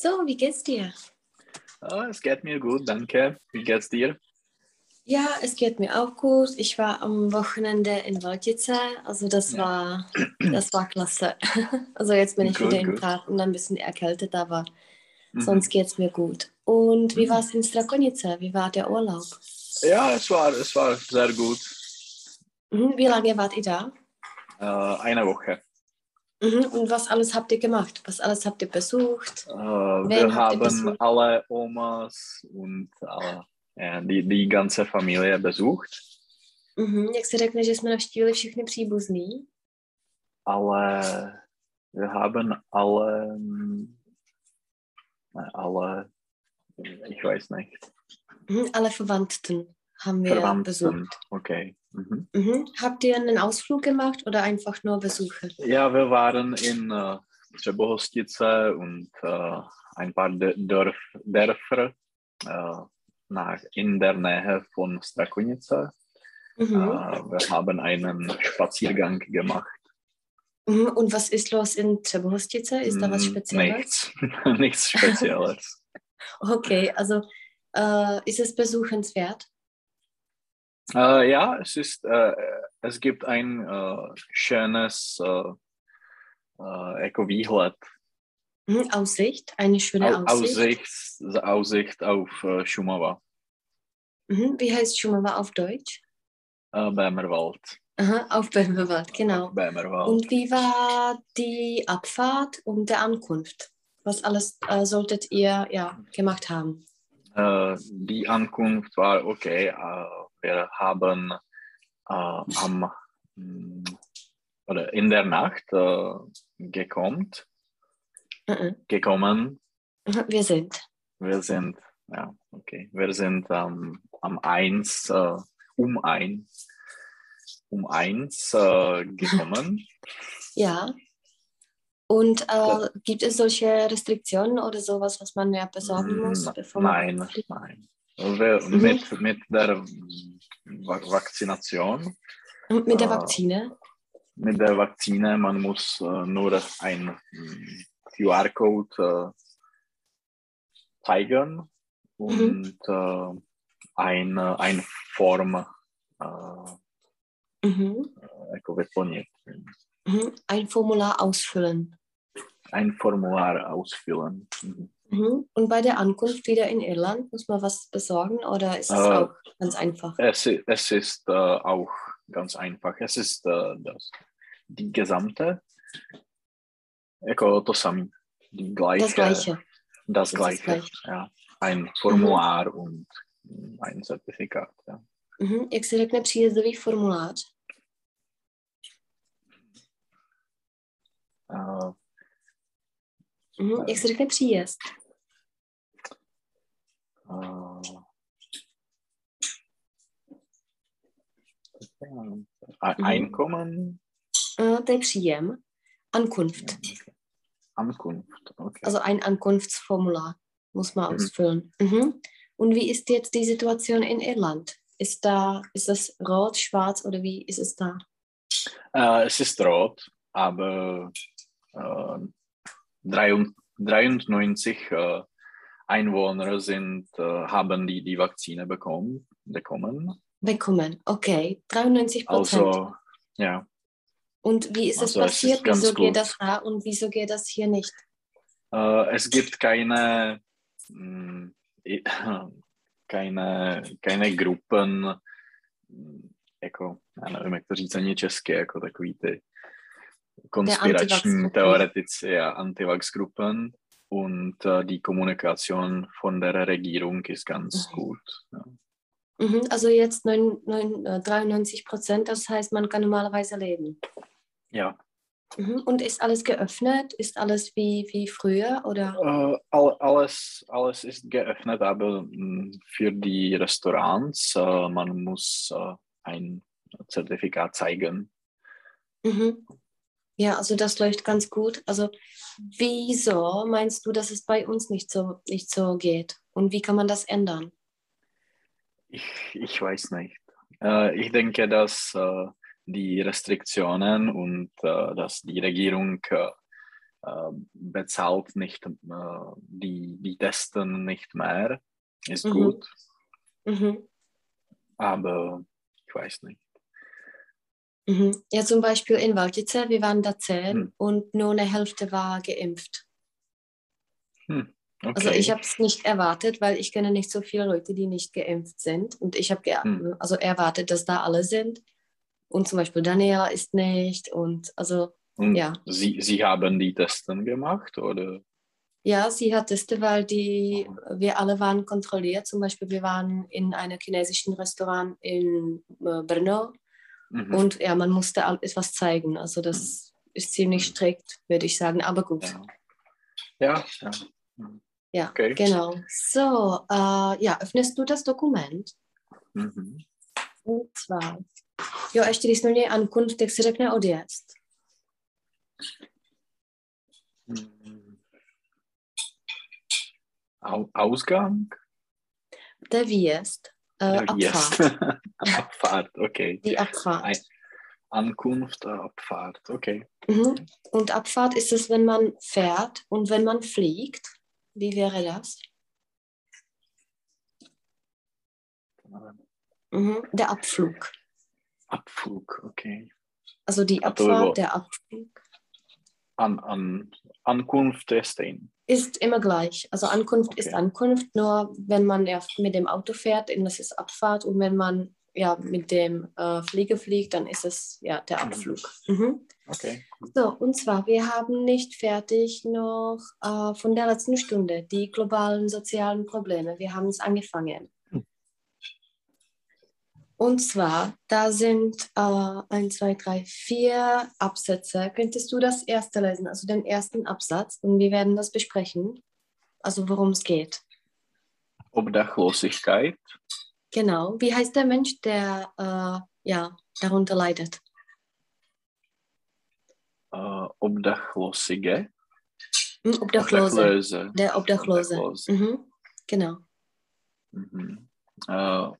So, wie geht's dir? Oh, es geht mir gut, danke. Wie geht's dir? Ja, es geht mir auch gut. Ich war am Wochenende in Waldjice, also das Ja. war, das war klasse. Also jetzt bin ich Gut, wieder im gut. Garten, ein bisschen erkältet, aber Mhm. sonst geht's mir gut. Und wie Mhm. war es in Strakonice? Wie war der Urlaub? Ja, es war, es war sehr gut. Mhm. Wie lange wart ihr da? Äh, eine Woche. Mhm. Und was alles habt ihr gemacht? Was alles habt ihr besucht? Äh, wir haben besucht? alle Omas und alle, ja, die, die ganze Familie besucht. Mhm. Jak se řekne, že jsme navštívili všechny příbuzný? Alle, wir haben alle, hm, alle, ich weiß nicht, Mhm. Alle Verwandten haben wir Verwandten. besucht. Okay. Mhm. Mhm. Habt ihr einen Ausflug gemacht oder einfach nur Besuche? Ja, wir waren in äh, Třebohostice und äh, ein paar Dö- Dörf, Dörfer äh, nach, in der Nähe von Strakonice. Mhm. Äh, wir haben einen Spaziergang gemacht. Mhm. Und was ist los in Třebohostice? Ist da was Mm, Spezielles? Nichts, nichts Spezielles. Okay, also äh, ist es besuchenswert? Äh, ja, es ist, äh, es gibt ein äh, schönes äh, äh, Eco-Výhled. Mhm. Aussicht, eine schöne Au- Aussicht. Aussicht, Aussicht auf äh, Šumava, Mhm. Wie heißt Schumava auf Deutsch? äh, Bämerwald. Aha, auf Böhmerwald, genau. Bämerwald. Und wie war die Abfahrt und der Ankunft? Was alles äh, solltet ihr ja, gemacht haben? Äh, die Ankunft war okay. Äh, wir haben äh, am oder in der Nacht äh, gekommen, Mhm. gekommen. Mhm, Wir sind. Wir sind ja okay. Wir sind ähm, am eins äh, um eins um eins äh, gekommen. Ja. Und äh, gibt es solche Restriktionen oder sowas, was man ja besorgen muss? Mm, Bevor man Nein, fliegt? nein. Wir, Mhm. mit, mit der Vakzination Und Mit der Ah. Vakzine? mit der Vakzine, man muss äh, nur ein mm, QR-Code äh, zeigen und äh, eine, eine Form äh, Mhm. Mhm. Ein Formular ausfüllen. Ein Formular ausfüllen. Mhm. Mhm. Und bei der Ankunft wieder in Irland muss man was besorgen oder ist es Äh, auch ganz einfach? Es, es ist äh, auch ganz einfach. Es ist äh, das, die gesamte jako to samé. Die gleiche, Das Gleiche. Das ist das gleiche. Gleiche. Ja. Ein Formular und mm, ein Zertifikat. Ja. Mhm. Jak se řekne příjezdový formulář? Äh, Mhm. Jak se řekne příjezd? Mhm. Einkommen, to je příjem. Ankunft. Ankunft. Okay. Also ein Ankunftsformular muss man Mhm. ausfüllen. Mhm. Und wie ist jetzt die Situation in Irland? Ist da, ist das rot, schwarz oder wie ist es da? Äh, es ist rot, aber äh, 93 93 äh, Einwohner sind, äh, haben die, die Vakzine bekommen, bekommen. Bekommen. Okay, 93 Prozent. Also, ja, und wie ist es also es ist passiert? wieso geht gut. das da und wieso geht das hier nicht? äh, es gibt keine, mh, i- keine, keine Gruppen, jako, já nevím, jak to říct ani česky, jako takový ty Antivax-Gruppen. Theoretici a Antivax-Gruppen. Und äh, die Kommunikation von der Regierung ist ganz Mhm. gut. Ja. Mhm. Also jetzt neun, neun, äh, 93 Prozent, das heißt, man kann normalerweise leben. ja. Mhm. Und ist alles geöffnet? Ist alles wie, wie früher? Oder? Äh, all, alles, alles ist geöffnet, aber mh, für die Restaurants, äh, man muss äh, ein Zertifikat zeigen. Mhm. Ja, also das läuft ganz gut. Also wieso meinst du, dass es bei uns nicht so, nicht so geht? Und wie kann man das ändern? Ich, ich weiß nicht. Äh, ich denke, dass äh, die Restriktionen und äh, dass die Regierung äh, äh, bezahlt nicht äh, die, die Testen nicht mehr. Ist Mhm. gut, Mhm. aber ich weiß nicht. Mhm. Ja, zum Beispiel in Waltice, wir waren da zehn Hm. und nur eine Hälfte war geimpft. Hm, okay. Also ich habe es nicht erwartet, weil ich kenne nicht so viele Leute, die nicht geimpft sind. Und ich habe Hm. also erwartet, dass da alle sind. Und zum Beispiel Daniela ist nicht. Und also Und ja. Sie, Sie haben die Testen gemacht oder? ja, sie hat Teste, weil die, wir alle waren kontrolliert. Zum Beispiel, wir waren in einem chinesischen Restaurant in äh, Brno. Mhm. Und ja, man musste etwas zeigen. Also das ist ziemlich strikt, würde ich sagen. Aber gut. ja. ja, ja. Ja, Okay. genau. So, äh, ja, öffnest du das Dokument? Mhm. Und zwar, jo, ještě když jsme měli Ankunft, tak se řekne. Mhm. Au Ausgang? Der Výjezd, äh, Ja, Abfahrt. yes. Abfahrt, okay. Die Abfahrt. Ein- Ankunft, äh, Abfahrt, okay. Mhm. Und Abfahrt ist es, wenn man fährt und wenn man fliegt. Wie wäre das? Mhm. Der Abflug. Abflug, okay. Also die bylo- Abfahrt, der Abflug. An, an, Ankunft je stejný. Ist immer gleich. Also Ankunft ist Okay. Ankunft, nur wenn man ja mit dem Auto fährt, das ist Abfahrt und wenn man ja mit dem äh, Flieger fliegt, dann ist es ja der. Abflug. Mhm. Okay. So, und zwar, wir haben nicht fertig noch äh, von der letzten Stunde die globalen sozialen Probleme. Wir haben es angefangen. Und zwar, da sind äh, ein, zwei, drei, vier Absätze. Könntest du das erste lesen, also den ersten Absatz? Und wir werden das besprechen, also worum es geht. Obdachlosigkeit, Genau. Wie heißt der Mensch, der äh, ja, darunter leidet? äh, Obdachlosige, Hm, Obdachlose. Obdachlose. Der Obdachlose. Obdachlose. Mhm. Genau. Mhm. Äh,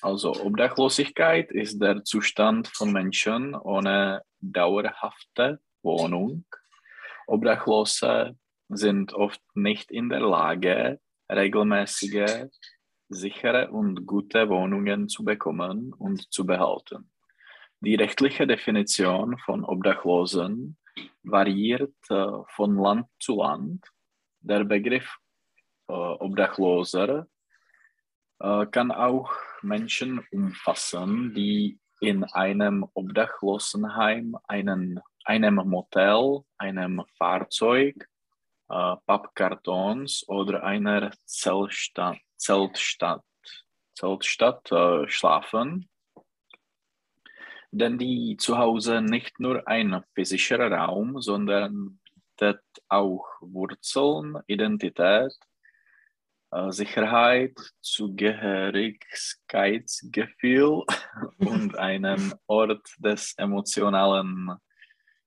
also Obdachlosigkeit ist der Zustand von Menschen ohne dauerhafte Wohnung. Obdachlose sind oft nicht in der Lage, regelmäßige, sichere und gute Wohnungen zu bekommen und zu behalten. Die rechtliche Definition von Obdachlosen variiert äh, von Land zu Land. Der Begriff äh, Obdachloser äh, kann auch Menschen umfassen, die in einem Obdachlosenheim, einen, einem Motel, einem Fahrzeug, äh, Pappkartons oder einer Zeltstadt, Zeltstadt, Zeltstadt äh, schlafen. Denn die zu Hause nicht nur ein physischer Raum, sondern bietet auch Wurzeln, Identität, Sicherheit, Zugehörigkeitsgefühl und einen Ort des emotionalen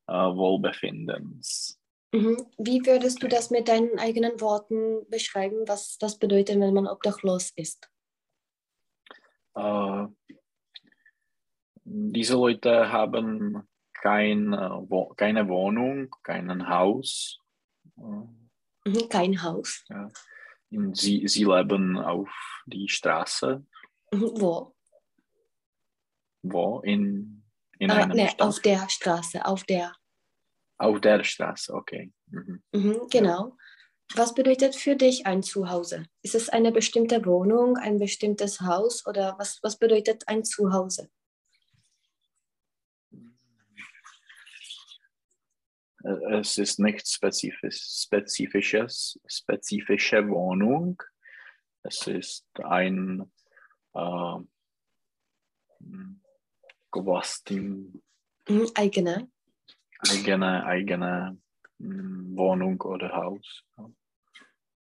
äh, Wohlbefindens. Mhm. Wie würdest du das mit deinen eigenen Worten beschreiben, was das bedeutet, wenn man obdachlos ist? Äh, diese Leute haben kein, äh, wo keine Wohnung, kein Haus. Äh, Mhm. Kein Haus. und sie, sie leben auf die Straße. Mhm. Wo? Wo? In, in Äh, einem nee, Stadt. auf der Straße, auf der. Auf der Straße, okay. Mhm. Mhm, genau. Was bedeutet für dich ein Zuhause? Ist es eine bestimmte Wohnung, ein bestimmtes Haus oder was, was bedeutet ein Zuhause? Es ist nicht spezifisch, spezifisches, spezifische Wohnung. Es ist ein äh, vlastní, Mhm, eigene. eigene, eigene hm, Wohnung oder Haus.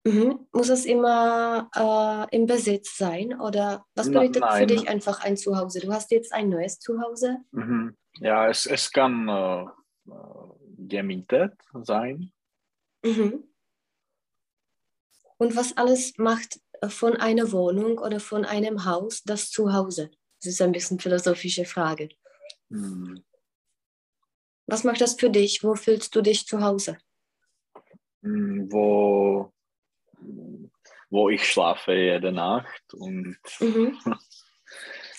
Mhm. Muss es immer äh, im Besitz sein oder was bedeutet für nein. dich einfach ein Zuhause? Du hast jetzt ein neues Zuhause. Mhm. Ja, es, es kann äh, äh, gemietet sein. Mhm. Und was alles macht äh, von einer Wohnung oder von einem Haus das Zuhause? Das ist ein bisschen philosophische Frage. Hm. Was macht das für dich? Wo fühlst du dich zu Hause? mm, wo, wo ich schlafe jede Nacht und Mhm.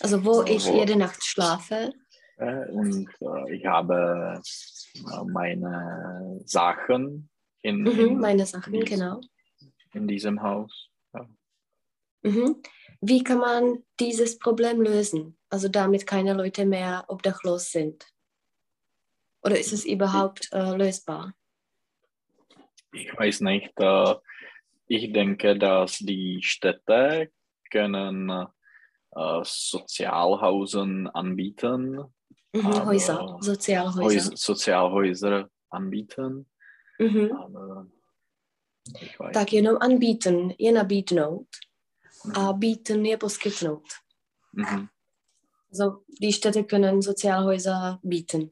Also wo ich Wo- jede Nacht schlafe. äh, und äh, ich habe meine Sachen in, Mhm, in, meine Sachen, in, genau. in diesem Haus. Mhm. Wie kann man dieses Problem lösen? Also damit keine Leute mehr obdachlos sind? Oder ist es überhaupt äh, lösbar? Ich weiß nicht. Äh, ich denke, dass die Städte können äh, Sozialhausen anbieten, Mhm, Aber- Häuser, Sozialhäuser. Häus Sozialhäuser anbieten. Mhm. Aber. Tak jenom anbieten, je nabídnout Mhm. a bieten je poskytnout. Mhm. Also die Städte können Sozialhäuser bieten,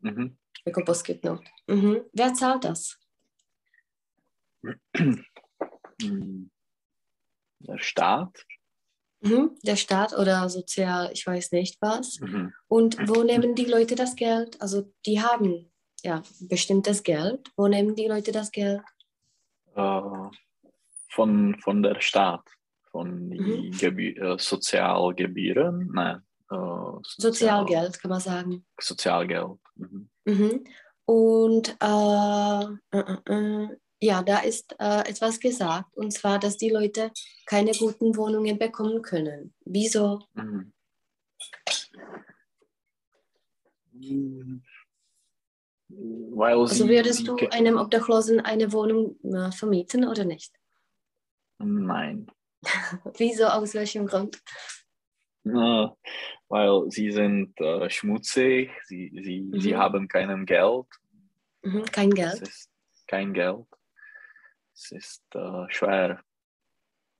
Mhm. jako poskytnout. Mhm. Wer zahlt das? Mhm. Der Staat. Mhm. Der Staat oder sozial, ich weiß nicht was. Mhm. Und wo nehmen die Leute das Geld? Also die haben ja bestimmtes Geld. Wo nehmen die Leute das Geld? Äh, von, von der Staat. Von Mhm. Gebü äh, Sozialgebühren. Nein. Äh, Sozial Sozialgeld, kann man sagen. Sozialgeld. Mhm. Mhm. Und äh, äh, äh, ja, da ist äh, etwas gesagt, und zwar, dass die Leute keine guten Wohnungen bekommen können. Wieso? Mhm. Weil Also sie, würdest sie du einem Obdachlosen eine Wohnung äh, vermieten oder nicht? Nein. Wieso? Aus welchem Grund? Äh, weil sie sind äh, schmutzig, sie, sie, sie Mhm. haben kein Geld. Mhm. Kein Geld. kein Geld. Es ist äh, schwer.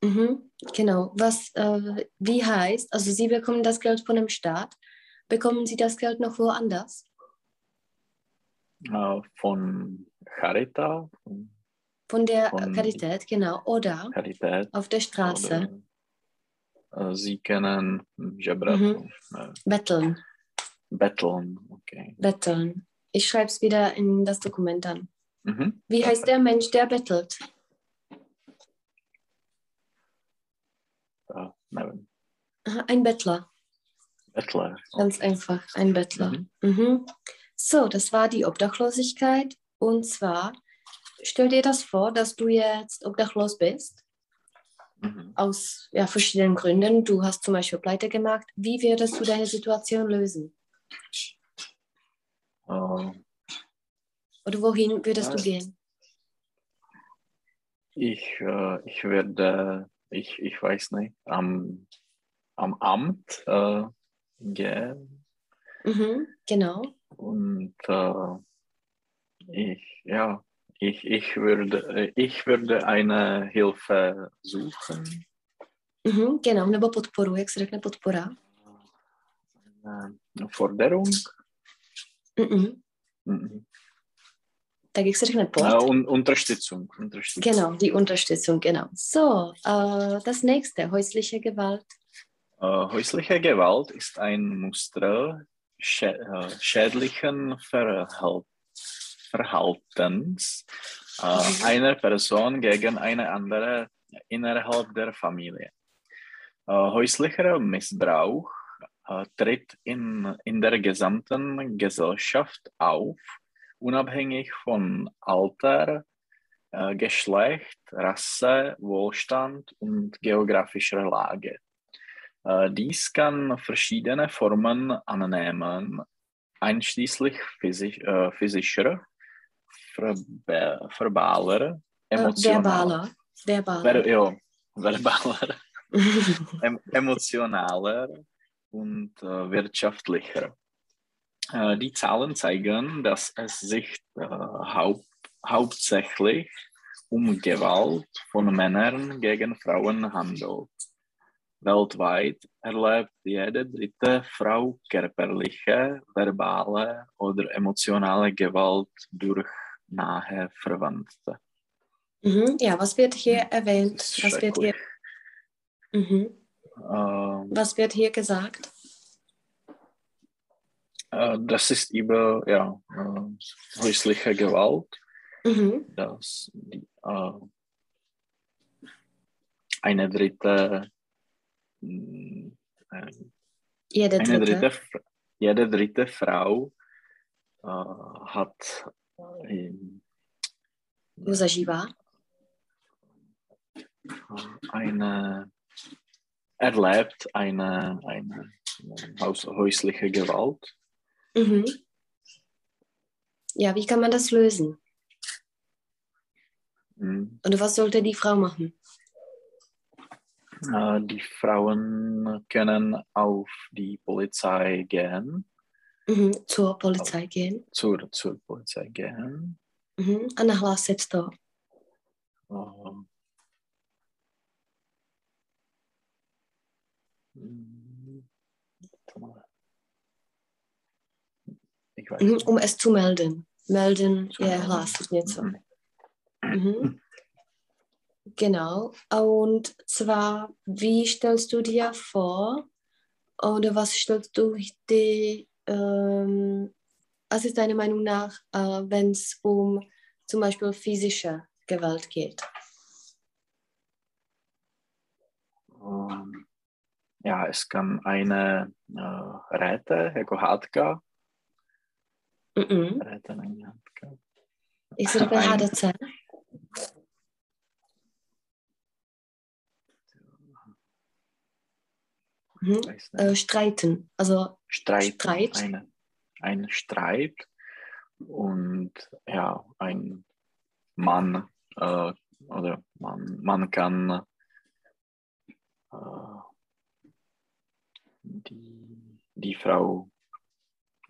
Mhm. Genau. Was, äh, wie heißt, also sie bekommen das Geld von dem Staat. Bekommen sie das Geld noch woanders? Äh, von Charita, von Von der Von- Carität, genau. Oder Carität. auf der Straße. Oder, äh, sie können Mhm. äh, Betteln. betteln. Okay. Betteln. Ich schreibe es wieder in das Dokument an. Mhm. Wie heißt der Mensch, der bettelt? Nevím. Aha, Ein Bettler. Bettler. Ganz einfach, ein Bettler. Mhm. Mhm. So, das war die Obdachlosigkeit. Und zwar, stell dir das vor, dass du jetzt obdachlos bist, Mhm. aus ja, verschiedenen Gründen. Du hast zum Beispiel Pleite gemacht. Wie würdest du deine Situation lösen? Äh, Oder wohin würdest du gehen? ich, äh, ich werde, ich, ich weiß nicht, am, am Amt äh, gehen Mhm, genau. und äh, ich, ja, ich, ich, würde, ich würde eine Hilfe suchen. Mhm, genau, nebo podporu, jak se řekne podpora? Eine Forderung. Mhm. Mhm. Tak jak se řekne pod? Äh, und Unterstützung. Unterstützung. Genau, die Unterstützung, genau. So, äh, das nächste, häusliche Gewalt. Äh, häusliche Gewalt ist ein Muster schä äh, schädlichen Verhalt Verhaltens Mhm. einer Person gegen eine andere innerhalb der Familie. Häuslicher Missbrauch tritt in, in der gesamten Gesellschaft auf, unabhängig von Alter, äh, Geschlecht, Rasse, Wohlstand und geografischer Lage. Äh, Dies kann verschiedene Formen annehmen, einschließlich physisch, äh, physischer, verba verbaler, emotionaler, verbaler. ver ja, verbaler, em emotionaler und äh, wirtschaftlicher. Äh, die Zahlen zeigen, dass es sich äh, haupt hauptsächlich um Gewalt von Männern gegen Frauen handelt. Weltweit erlebt jede dritte Frau körperliche, verbale oder emotionale Gewalt durch nahe Verwandte. Mhm, ja, was wird hier erwähnt? Das ist Was wird hier, mhm. Ähm, was wird hier gesagt? Äh, das ist über ja, äh, häusliche Gewalt. Mhm. dass die, äh, eine dritte, mh, äh, Jede eine dritte. dritte, Fra- jede dritte Frau äh, hat ähm, Zažívá. eine erlebt eine, eine haus, häusliche Gewalt. Mhm. Ja, wie kann man das lösen? Mhm. Und was sollte die Frau machen? Äh, die Frauen können auf die Polizei gehen, Mhm. Zur Polizei gehen zur, zur Polizei gehen. mhm. a nahlásit to. Äh, mm, warte mal. Ich weiß Mhm. Um es zu melden. Melden Zu je melden. hlásit něco. Mhm. Mhm. Genau. Und zwar, wie stellst du dir vor, oder was stellst du dir, ähm, was ist deine Meinung nach, äh, wenn es um zum Beispiel physische Gewalt geht? Um, ja, es kann eine äh, Räte, jako hádka, Se řekne Ein- HDC? Mhm. Äh, streiten, also Streit, Streit. Eine, ein Streit und ja, ein Mann äh, oder man, man kann äh, die, die Frau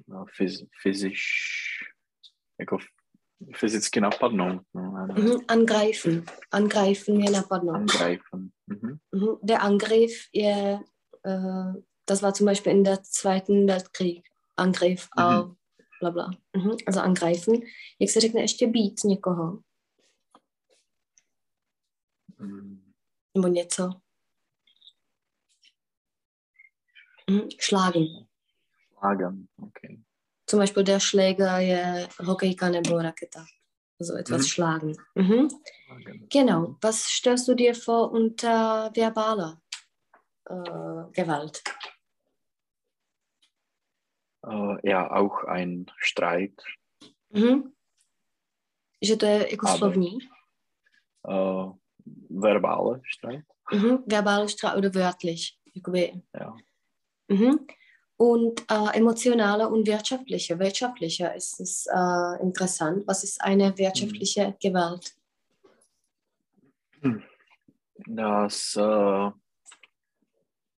äh, phys, physisch jako fyzicky napadnout, no, mhm. angreifen. Angreifen je napadnout. angreifen. Mhm. Mhm. Der Angriff, je, äh, das war zum Beispiel in der Zweiten Weltkrieg. Angriff Mhm. auf bla bla. Mhm. Also angreifen. Jak se řekne ještě být někoho? Mm, Nebo něco? Mhm. Schlagen. Schlagen, okay. Zum Beispiel der Schläger je hokejka nebo raketa. Also etwas Mhm. schlagen. Mhm. Schlagen. Genau. Was stellst du dir vor unter verbaler äh, Gewalt? Äh, ja, auch ein Streit. Mhm. Že to je jako slovní? Äh, verbale Streit. Mhm. Verbale Streit oder wörtlich? Jakoby. Ja. Mhm. Und äh, emotionale und wirtschaftliche. Wirtschaftliche ist es äh, interessant. Was ist eine wirtschaftliche Gewalt? dass äh,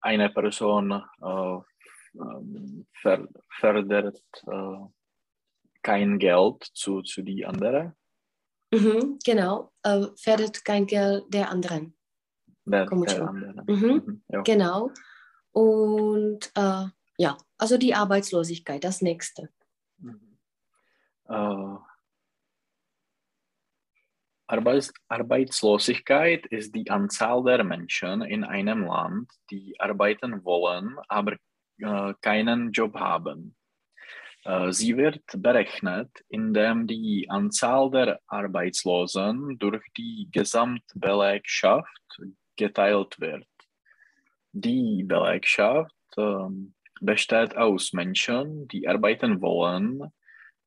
eine Person äh, ähm, ver fördert äh, kein Geld zu, zu die andere, Mhm. Genau. Äh, fördert kein Geld der anderen. der, der schon. andere. Mhm. Mhm, ja. Genau. Und ja, also die Arbeitslosigkeit, das nächste. Mhm. Äh, Arbeits Arbeitslosigkeit ist die Anzahl der Menschen in einem Land, die arbeiten wollen, aber äh, keinen Job haben. Äh, Sie wird berechnet, indem die Anzahl der Arbeitslosen durch die Gesamtbelegschaft geteilt wird. Die Belegschaft ähm, besteht aus Menschen, die arbeiten wollen,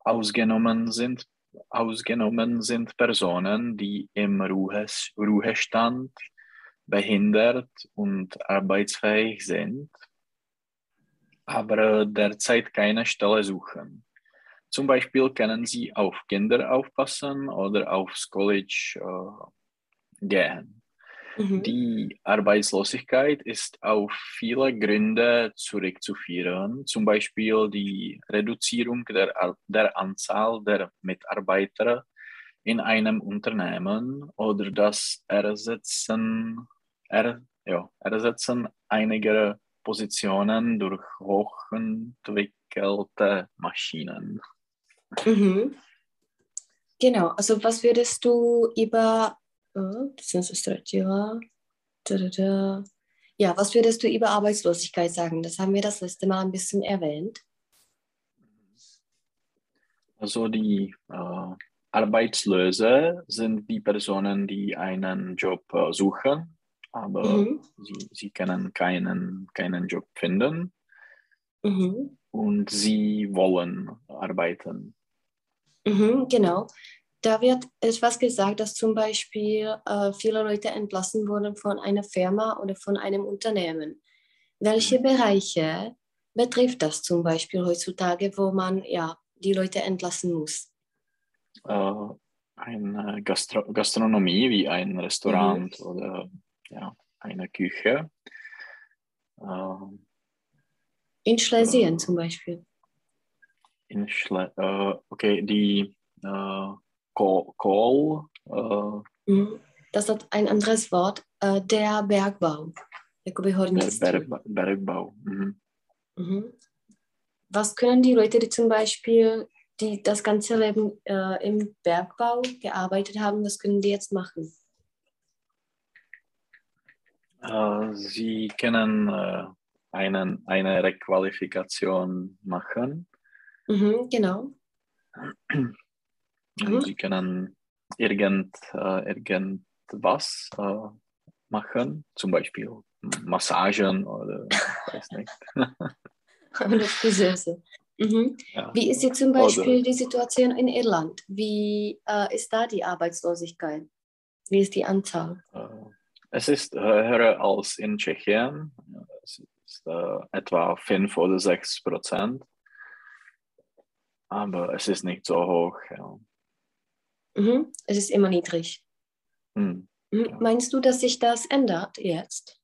ausgenommen sind, ausgenommen sind Personen, die im Ruhes, Ruhestand behindert und arbeitsfähig sind, aber derzeit keine Stelle suchen. Zum Beispiel können sie auf Kinder aufpassen oder aufs College äh, gehen. Mhm. Die Arbeitslosigkeit ist auf viele Gründe zurückzuführen, zum Beispiel die Reduzierung der, der Anzahl der Mitarbeiter in einem Unternehmen oder das Ersetzen, er, ja, Ersetzen einiger Positionen durch hochentwickelte Maschinen. Mhm. Genau, also was würdest du über, ja, was würdest du über Arbeitslosigkeit sagen? Das haben wir das letzte Mal ein bisschen erwähnt. Also die äh, Arbeitslose sind die Personen, die einen Job äh, suchen, aber Mhm. sie, sie können keinen, keinen Job finden Mhm. und sie wollen arbeiten. Mhm, genau. Da wird etwas gesagt, dass zum Beispiel äh, viele Leute entlassen wurden von einer Firma oder von einem Unternehmen. Welche Bereiche betrifft das zum Beispiel heutzutage, wo man ja die Leute entlassen muss? Äh, eine Gastro Gastronomie wie ein Restaurant oder ja, eine Küche. Äh, In Schlesien Äh. zum Beispiel. in Schle äh, okay, die äh, Kohl, äh, Mhm. Das hat ein anderes Wort, äh, der Bergbau. Jakoby hornictví. Berg, Bergbau. Mhm. Mhm. Was können die Leute, die zum Beispiel die das ganze Leben äh, im Bergbau gearbeitet haben, was können die jetzt machen? Äh, sie können äh, einen, eine Requalifikation machen. Mhm, genau. Mhm. Sie können irgend, äh, irgendwas äh, machen, zum Beispiel Massagen oder weiß nicht. Oder Friseuse. Mhm. Ja. Wie ist jetzt zum Oder- Beispiel die Situation in Irland? Wie äh, ist da die Arbeitslosigkeit? Wie ist die Anzahl? Es ist höher als in Tschechien. Es ist etwa 5 oder 6 Prozent. Aber es ist nicht so hoch. Ja. Mhm. Es ist immer niedrig. Hm. Mhm. Meinst du, dass sich das ändert jetzt?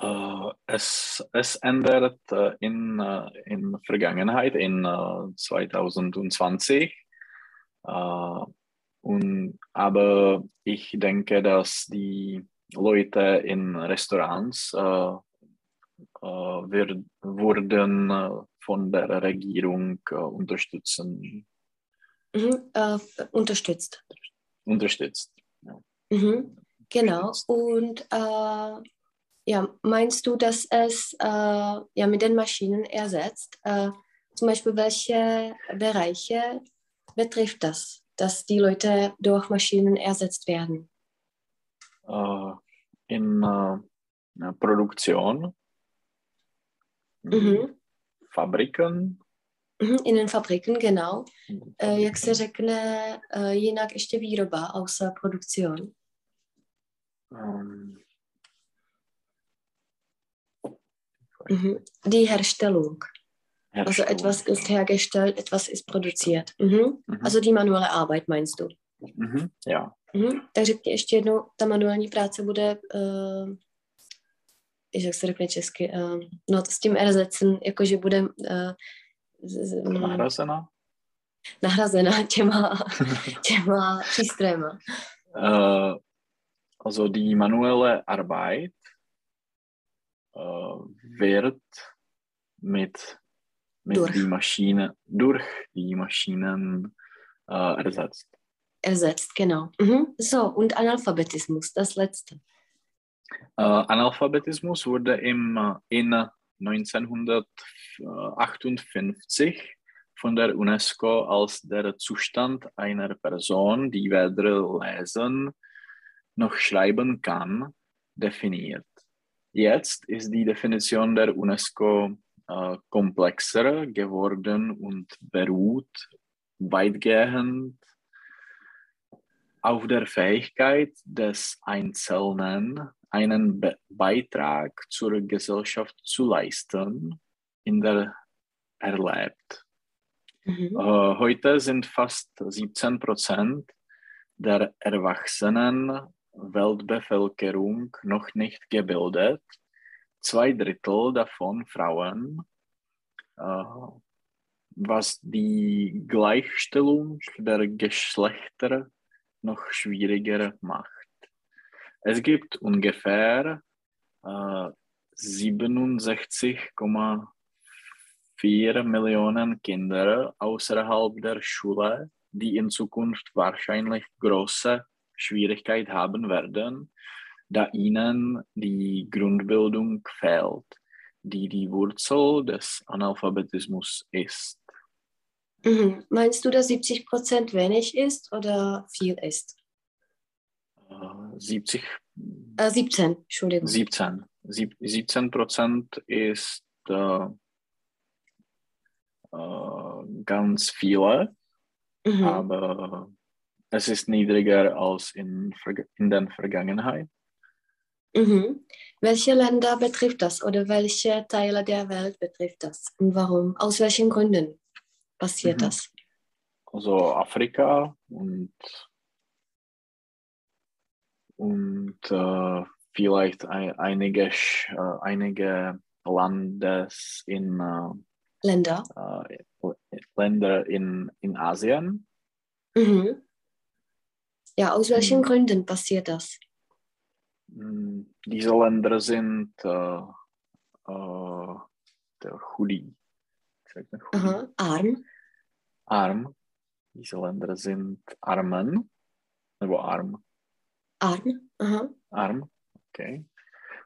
Äh, es, es ändert äh, in, äh, in Vergangenheit, in äh, 2020. Äh, und, aber ich denke, dass die Leute in Restaurants wird, wurden von der Regierung unterstützen, Mhm. Äh, unterstützt. unterstützt. Mhm. Genau. Und äh, ja, meinst du, dass es äh, ja mit den Maschinen ersetzt? Äh, zum Beispiel, welche Bereiche betrifft das, dass die Leute durch Maschinen ersetzt werden? Äh, in äh, Produktion, Mhm. Fabriken. In den Fabriken, genau. Eh, jak se řekne eh, jinak ještě výroba, außer Produktion? ähm, Mhm. Die Herstellung. Also Herstellung. etwas ist hergestellt, etwas ist produziert. Mhm. Mhm. Also die manuelle Arbeit meinst du? Mhm, ja. Mhm. Tak řekni ještě jednou, ta manuální práce bude, uh, jak se řekne česky, uh, no s tím ersetzen, jakože bude uh, z, mm, Nahrazena? nahrazena těma, těma přístrojema. Äh, also die manuelle Arbeit äh, wird mit, mit Durch. die Maschine, durch die Maschinen äh, ersetzt. Ersetzt, genau. Mhm. So, und Analphabetismus, das letzte. Äh, Analphabetismus wurde im, in 1958 von der UNESCO als der Zustand einer Person, die weder lesen noch schreiben kann, definiert. Jetzt ist die Definition der UNESCO äh, komplexer geworden und beruht weitgehend auf der Fähigkeit des Einzelnen, einen Be Beitrag zur Gesellschaft zu leisten, in der er lebt. Mhm. Äh, heute sind fast 17 Prozent der erwachsenen Weltbevölkerung noch nicht gebildet, zwei Drittel davon Frauen, äh, was die Gleichstellung der Geschlechter noch schwieriger macht. Es gibt ungefähr äh, 67,4 Millionen Kinder außerhalb der Schule, die in Zukunft wahrscheinlich große Schwierigkeit haben werden, da ihnen die Grundbildung fehlt, die die Wurzel des Analphabetismus ist. Mhm. Meinst du, dass 70 Prozent wenig ist oder viel ist? Äh, 70, Äh, 17, Entschuldigung. 17. Sieb- 17 Prozent ist äh, äh, ganz viele, Mhm. aber es ist niedriger als in, in der Vergangenheit. Mhm. Welche Länder betrifft das oder welche Teile der Welt betrifft das und warum? Aus welchen Gründen passiert Mhm. das? Also Afrika und, und äh, vielleicht ein, einige, äh, einige Landes in, äh, Länder? äh, Länder in, in Asien. Mhm. Ja, aus welchen Mhm. Gründen passiert das? Mm, Diese Länder sind äh, äh, der Hoodie. Man Hoodie? Aha. Arm? Arm. Diese Länder sind Armen. Nebo arm. Arm? Aha. Arm. Okay.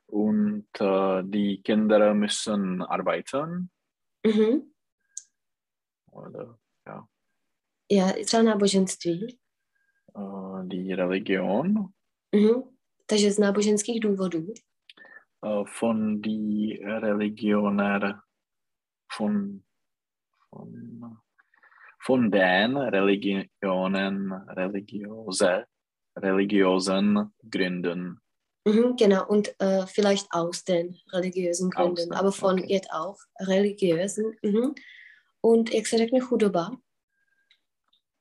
Und äh, die Kinder müssen arbeiten. Mhm. Oder Ja, třeba náboženství. äh, die Religion. Mhm. Takže z náboženských důvodů. Äh, von die Religioner von, von, von den Religionen, religiöse, religiösen Gründen. Mhm, genau, und äh, vielleicht aus den religiösen Gründen, den, aber von okay. geht auch religiösen. Mhm. Und jak se řekne chudoba?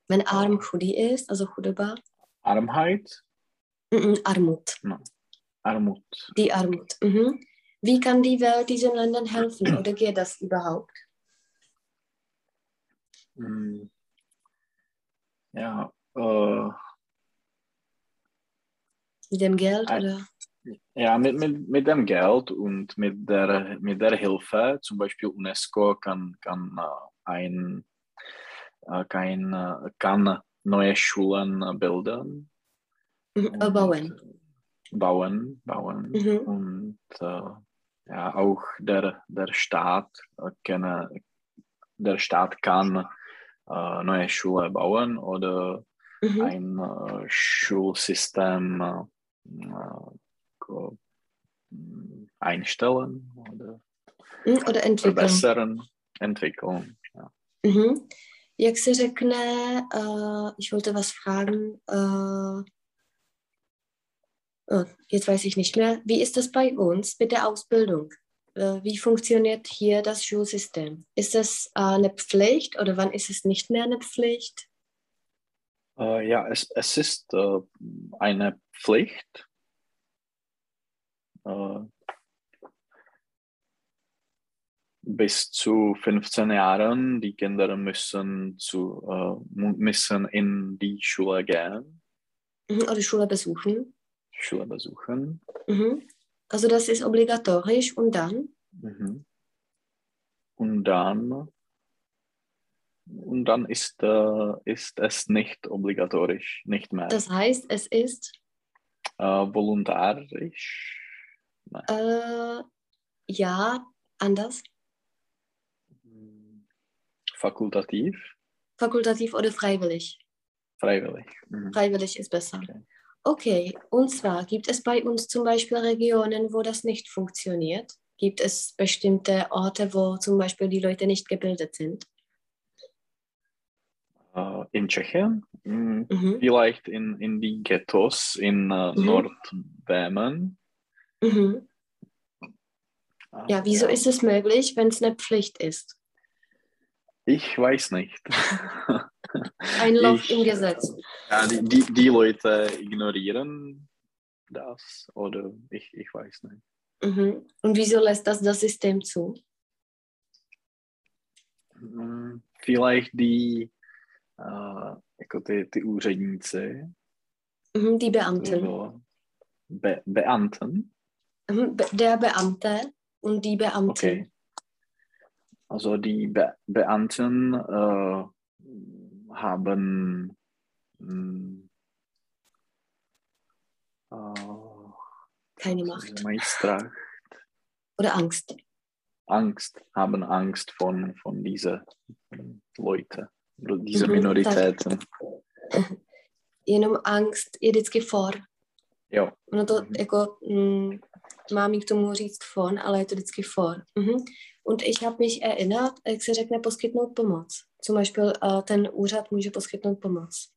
Wenn arm chudý ist, also chudoba, Armheit, mhm, Armut, Armut. die Armut. Mhm. Wie kann die Welt diesen Ländern helfen oder geht das überhaupt? Mm. Ja, äh, Mit dem Geld oder? ja mit, mit, mit dem Geld und mit der, mit der Hilfe, zum Beispiel UNESCO kann, kann, äh, ein, äh, kann, äh, kann neue Schulen bilden. Mhm, bauen. Bauen, bauen. Mhm. Und äh, ja, auch der, der Staat kann, der Staat kann äh, neue Schulen bauen oder Mhm. ein äh, Schulsystem äh, äh, einstellen oder Mhm, Oder entwickeln. verbessern, entwickeln. Ja. Mhm. Jak se řekne, uh, ich wollte was fragen, uh, oh, jetzt weiß ich nicht mehr, wie ist das bei uns mit der Ausbildung? Äh, wie funktioniert hier das Schulsystem? Ist das äh, eine Pflicht oder wann ist es nicht mehr eine Pflicht? Äh, ja, es, es ist eine Pflicht. Bis zu 15 Jahren, die Kinder müssen, zu, müssen in die Schule gehen, Mhm, oder Schule besuchen? Schule besuchen. Mhm. Also das ist obligatorisch und dann? Mhm. Und dann, und dann ist, äh, ist es nicht obligatorisch, nicht mehr. Das heißt, es ist Äh, voluntarisch. äh, ja anders, Fakultativ, fakultativ oder freiwillig. freiwillig. Mhm. Freiwillig ist besser. Okay. Okay, und zwar gibt es bei uns zum Beispiel Regionen, wo das nicht funktioniert. Gibt es bestimmte Orte, wo zum Beispiel die Leute nicht gebildet sind? Äh, in Tschechien, Mhm. Mhm. vielleicht in, in die Ghettos in äh, Mhm. Nordböhmen. Mhm. Äh, Ja, wieso ist es möglich, wenn es eine Pflicht ist? Ich weiß nicht. Ein Loch Ich- im Gesetz. Ja, die, die, die Leute ignorieren das oder ich, ich weiß nicht. Mhm. Und wieso lässt das das System zu? Mm, Vielleicht die, uh, jako ty, ty úředníci, Mhm, die Beamten. bylo Be Beamten, Mhm, Der Beamte und die Beamtin. okay. Also die Be Beamten äh, haben mm, äh, Keine Macht. mají strach, Oder Angst. Angst, haben Angst von, von diesen Leuten. diese Mhm, Minoritäten. Jenom angst je vždycky for. Jo. Ono to Mhm. jako, mm, mám k tomu říct von, ale je to vždycky for. Mhm. Und ich habe mich erinnert, jak se řekne poskytnout pomoc. Zum Beispiel ten úřad může poskytnout pomoc.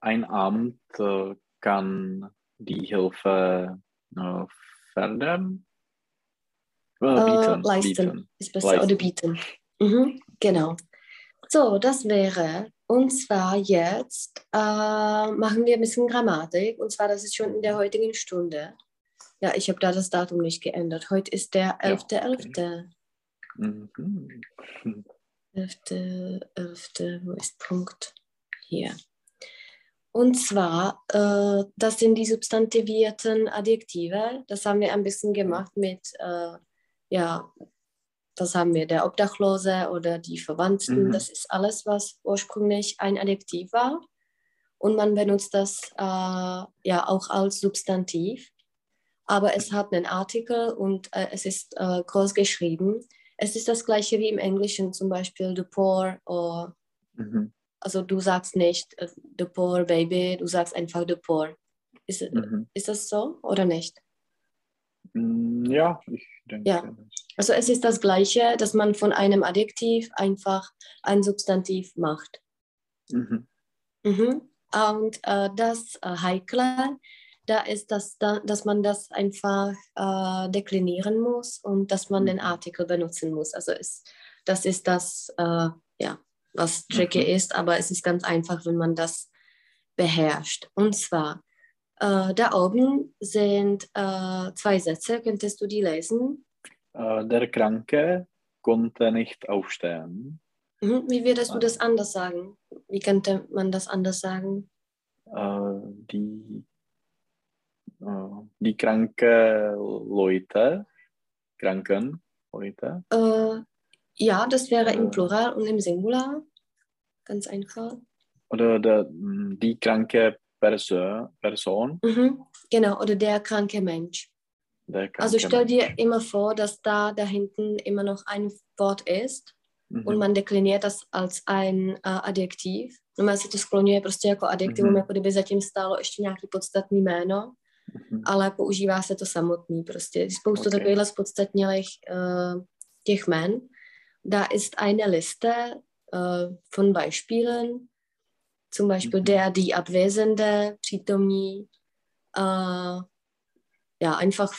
Ein Amt äh, kann die Hilfe äh, fördern? Äh, bieten, leisten. bieten. Ist besser Leisten. oder bieten. Mhm. Genau. So, das wäre, und zwar jetzt äh, machen wir ein bisschen Grammatik. Und zwar, das ist schon in der heutigen Stunde. Ja, ich habe da das Datum nicht geändert. Heute ist der 11.11. Mhm. 11. 11. Wo ist Punkt? Hier. Und zwar, äh, das sind die substantivierten Adjektive. Das haben wir ein bisschen gemacht mit, äh, ja, was haben wir, der Obdachlose oder die Verwandten. Mhm. Das ist alles, was ursprünglich ein Adjektiv war. Und man benutzt das äh, ja auch als Substantiv. Aber es hat einen Artikel und äh, es ist äh, groß geschrieben. Es ist das gleiche wie im Englischen, zum Beispiel the poor oder Mhm. also du sagst nicht äh, the poor baby, du sagst einfach the poor. Ist, Mhm. ist das so oder nicht? Mm, Ja, ich denke. Ja. Also es ist das gleiche, dass man von einem Adjektiv einfach ein Substantiv macht. Mhm. Mhm. Und äh, das äh, Heikle, da ist das, da, dass man das einfach äh, deklinieren muss und dass man den Mhm. Artikel benutzen muss. Also es, das ist das, äh, ja, was tricky Mhm. ist, aber es ist ganz einfach, wenn man das beherrscht. Und zwar, äh, da oben sind äh, zwei Sätze, könntest du die lesen? Äh, der Kranke konnte nicht aufstehen. Mhm. Wie würdest du Ah. das anders sagen? Wie könnte man das anders sagen? Äh, die, äh, die kranke Leute, kranken Leute, Äh, ja, das wäre im Äh. Plural und im Singular. Ganz einfach. oder der, mm, die kranke Person, Person Mhm. Genau, oder der kranke Mensch. der kranke Also stell dir Mensch. immer vor, dass da da hinten immer noch ein Wort ist Mhm. und man dekliniert das als ein uh, adjektiv. No se to skloňuje prostě jako adjektivum, Mhm. jako kdyby zatím stálo ještě nějaký podstatný jméno. Ale používá se to samotný. Prostě spoustu Okay. takovýchhle spodstatnělých uh, těch men. Da ist eine Liste uh, von Beispielen, zum Beispiel Mhm. der, die Abwesende, přítomní. Uh, ja, einfach,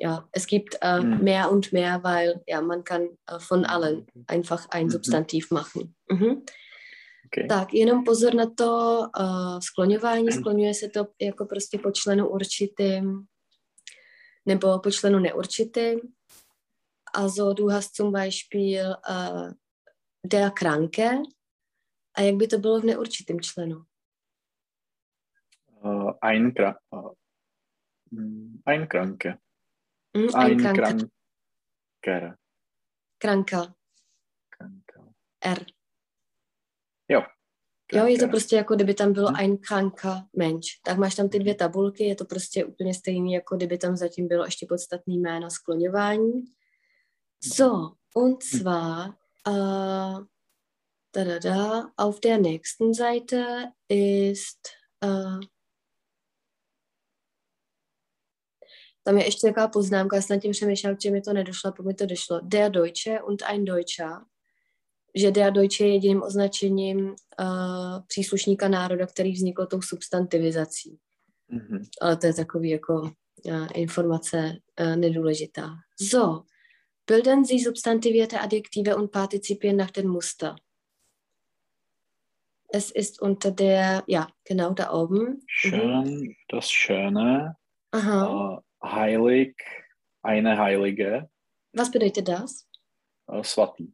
ja, es gibt uh, Mhm. mehr und mehr, weil ja, man kann uh, von allen einfach ein Mhm. Substantiv machen. Mhm. Okay. Tak, jenom pozor na to uh, skloňování. Skloňuje se to jako prostě po členu určitým nebo po členu neurčitým. Also du hast zum Beispiel uh, der Kranke. A jak by to bylo v neurčitém členu? Äh, ein, Kra mm, ein Kranke. Hm? Ein Kranke. Kranker. Kranka. Kranker. R. Jo. Jo, je to prostě jako kdyby tam bylo Hm. ein kranka mensch. Tak máš tam ty dvě tabulky, je to prostě úplně stejný, jako kdyby tam zatím bylo ještě podstatný jméno skloňování. So, und zwar, äh, da, da, da, auf der nächsten Seite ist, äh, tam je ještě taková poznámka, já jsem nad tím přemýšlel, že mi to nedošlo, po mi to došlo. Der Deutsche und ein Deutscher. Že der Deutsche je jediným označením uh, příslušníka národa, který vznikl tou substantivizací. Mhm. Ale to je takový jako uh, informace uh, nedůležitá. So, bilden Sie substantivierte Adjektive und Partizipien nach den Muster. Es ist unter der, ja, genau da oben. Mhm. Schön, das Schöne, Aha. äh, heilig, eine Heilige, Was bedeutet das? äh, svatý.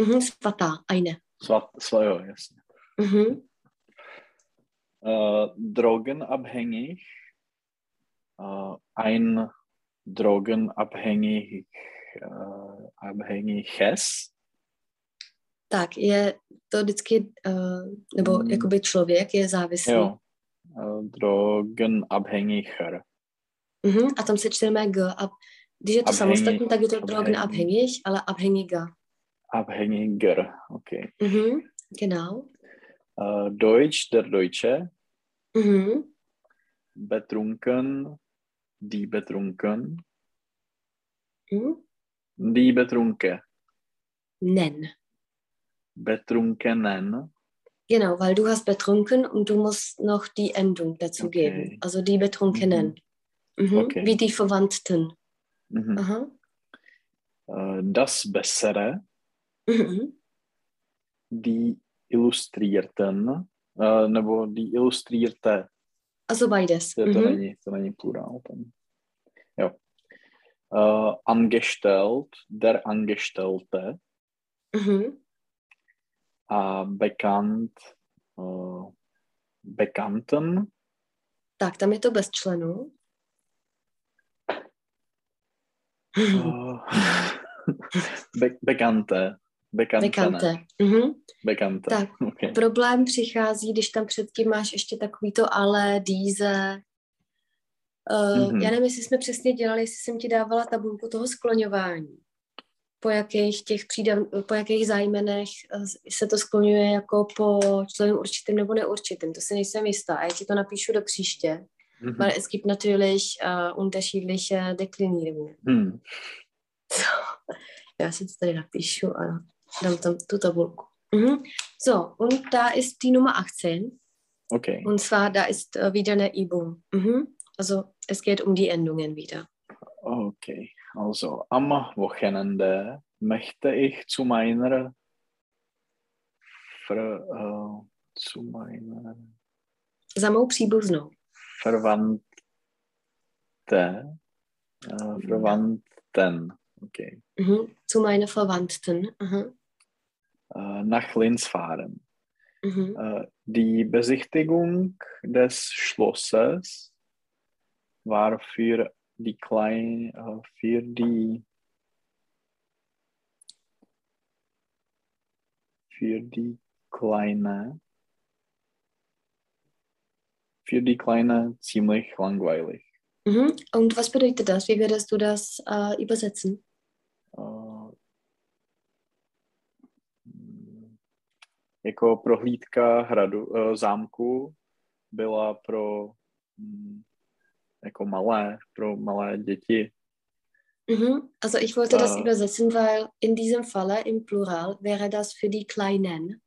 Mhm, svatá, eine. Svat, sva, jo, jasně. Mhm. Äh, drogenabhängig, äh, ein drogenabhängig, äh, abhängiges, Tak, je to vždycky, uh, nebo Mm. jakoby člověk je závislý. jo, äh, drogenabhängiger. Mhm, a tam se čteme G. A když je to Abhängig, samostatný, tak je to abhängig. drogen abhängig, ale abhängiga. Abhängiger, okay. Mhm. Genau. Äh, Deutsch, der Deutsche. Mhm. Betrunken, die Betrunken. Mhm. Die Betrunke. Nen. Betrunkenen. Genau, weil du hast betrunken und du musst noch die Endung dazu Okay. geben. Also die Betrunkenen. Mhm. Okay. Wie die Verwandten. Mhm. Aha. Äh, das Bessere. Mhm. Die Illustrierten. Äh, nebo die Illustrierte. Also beides. To, to, Mhm. není, to není plurál. Tam. Jo. Äh, angestellt, der Angestellte. Mhm. A bekannt, äh, Bekannten. Tak, tam je to bez členů. Äh, Be Bekannte. Bekannte. Bekante. Mhm. Bekannte. Tak. Okay. Problém přichází, když tam předtím máš ještě takový to ale, díze. Uh, Mhm. Já nevím, jestli jsme přesně dělali, jestli jsem ti dávala tabulku toho skloňování. Po jakých těch přídav, po jakých zájmenech eh, se to skloňuje jako po členu určitým nebo neurčitým. To si nejsem jistá. A já ti to napíšu do příště. Mhm. Weil es gibt natürlich uh, unterschiedliche Deklinierungen. Hm. Já si to tady napíšu a dám tam tu tabulku. Mhm. So, und da ist die Nummer 18. Okay. Und zwar, da ist äh, wieder eine Übung. Mhm. Also, es geht um die Endungen wieder. Okay. Also, am Wochenende möchte ich zu meiner Ver, äh, zu meiner Za mou příbuznou. Verwandte, äh, Verwandten, okay, Mhm. Zu meiner Verwandten. Aha. Äh, nach Linz fahren. Mhm. Äh, die Besichtigung des Schlosses war für die klein, äh, für die für die kleine für die kleine ziemlich langweilig. Mhm. Und was bedeutet das? Wie würdest du das äh, übersetzen? Uh, jako prohlídka hradu, uh, zámku byla pro mm, jako malé, pro malé děti. Mhm. Also, ich wollte das Äh. übersetzen, weil in diesem Falle im Plural wäre das für die Kleinen.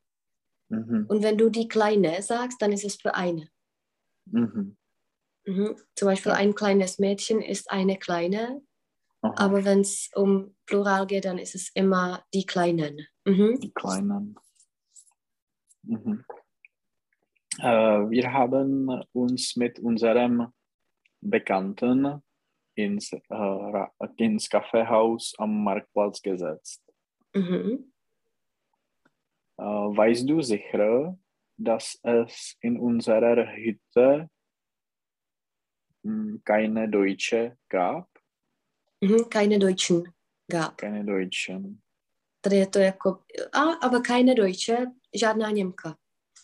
Mhm. Und wenn du die Kleine sagst, dann ist es für eine. Mhm. Mhm. Zum Beispiel ein kleines Mädchen ist eine Kleine, Aha, aber wenn es um Plural geht, dann ist es immer die Kleinen. Mhm. die kleinen. Mhm. Äh, wir haben uns mit unserem Bekannten ins, äh, Ra- ins Kaffeehaus am Marktplatz gesetzt. Mhm. Äh, weißt du sicher, dass es in unserer Hütte mh, keine Deutsche gab? Mhm. Keine Deutschen gab. Keine Deutschen. Tady je to jako, a, aber keine Deutsche, žádná Němka.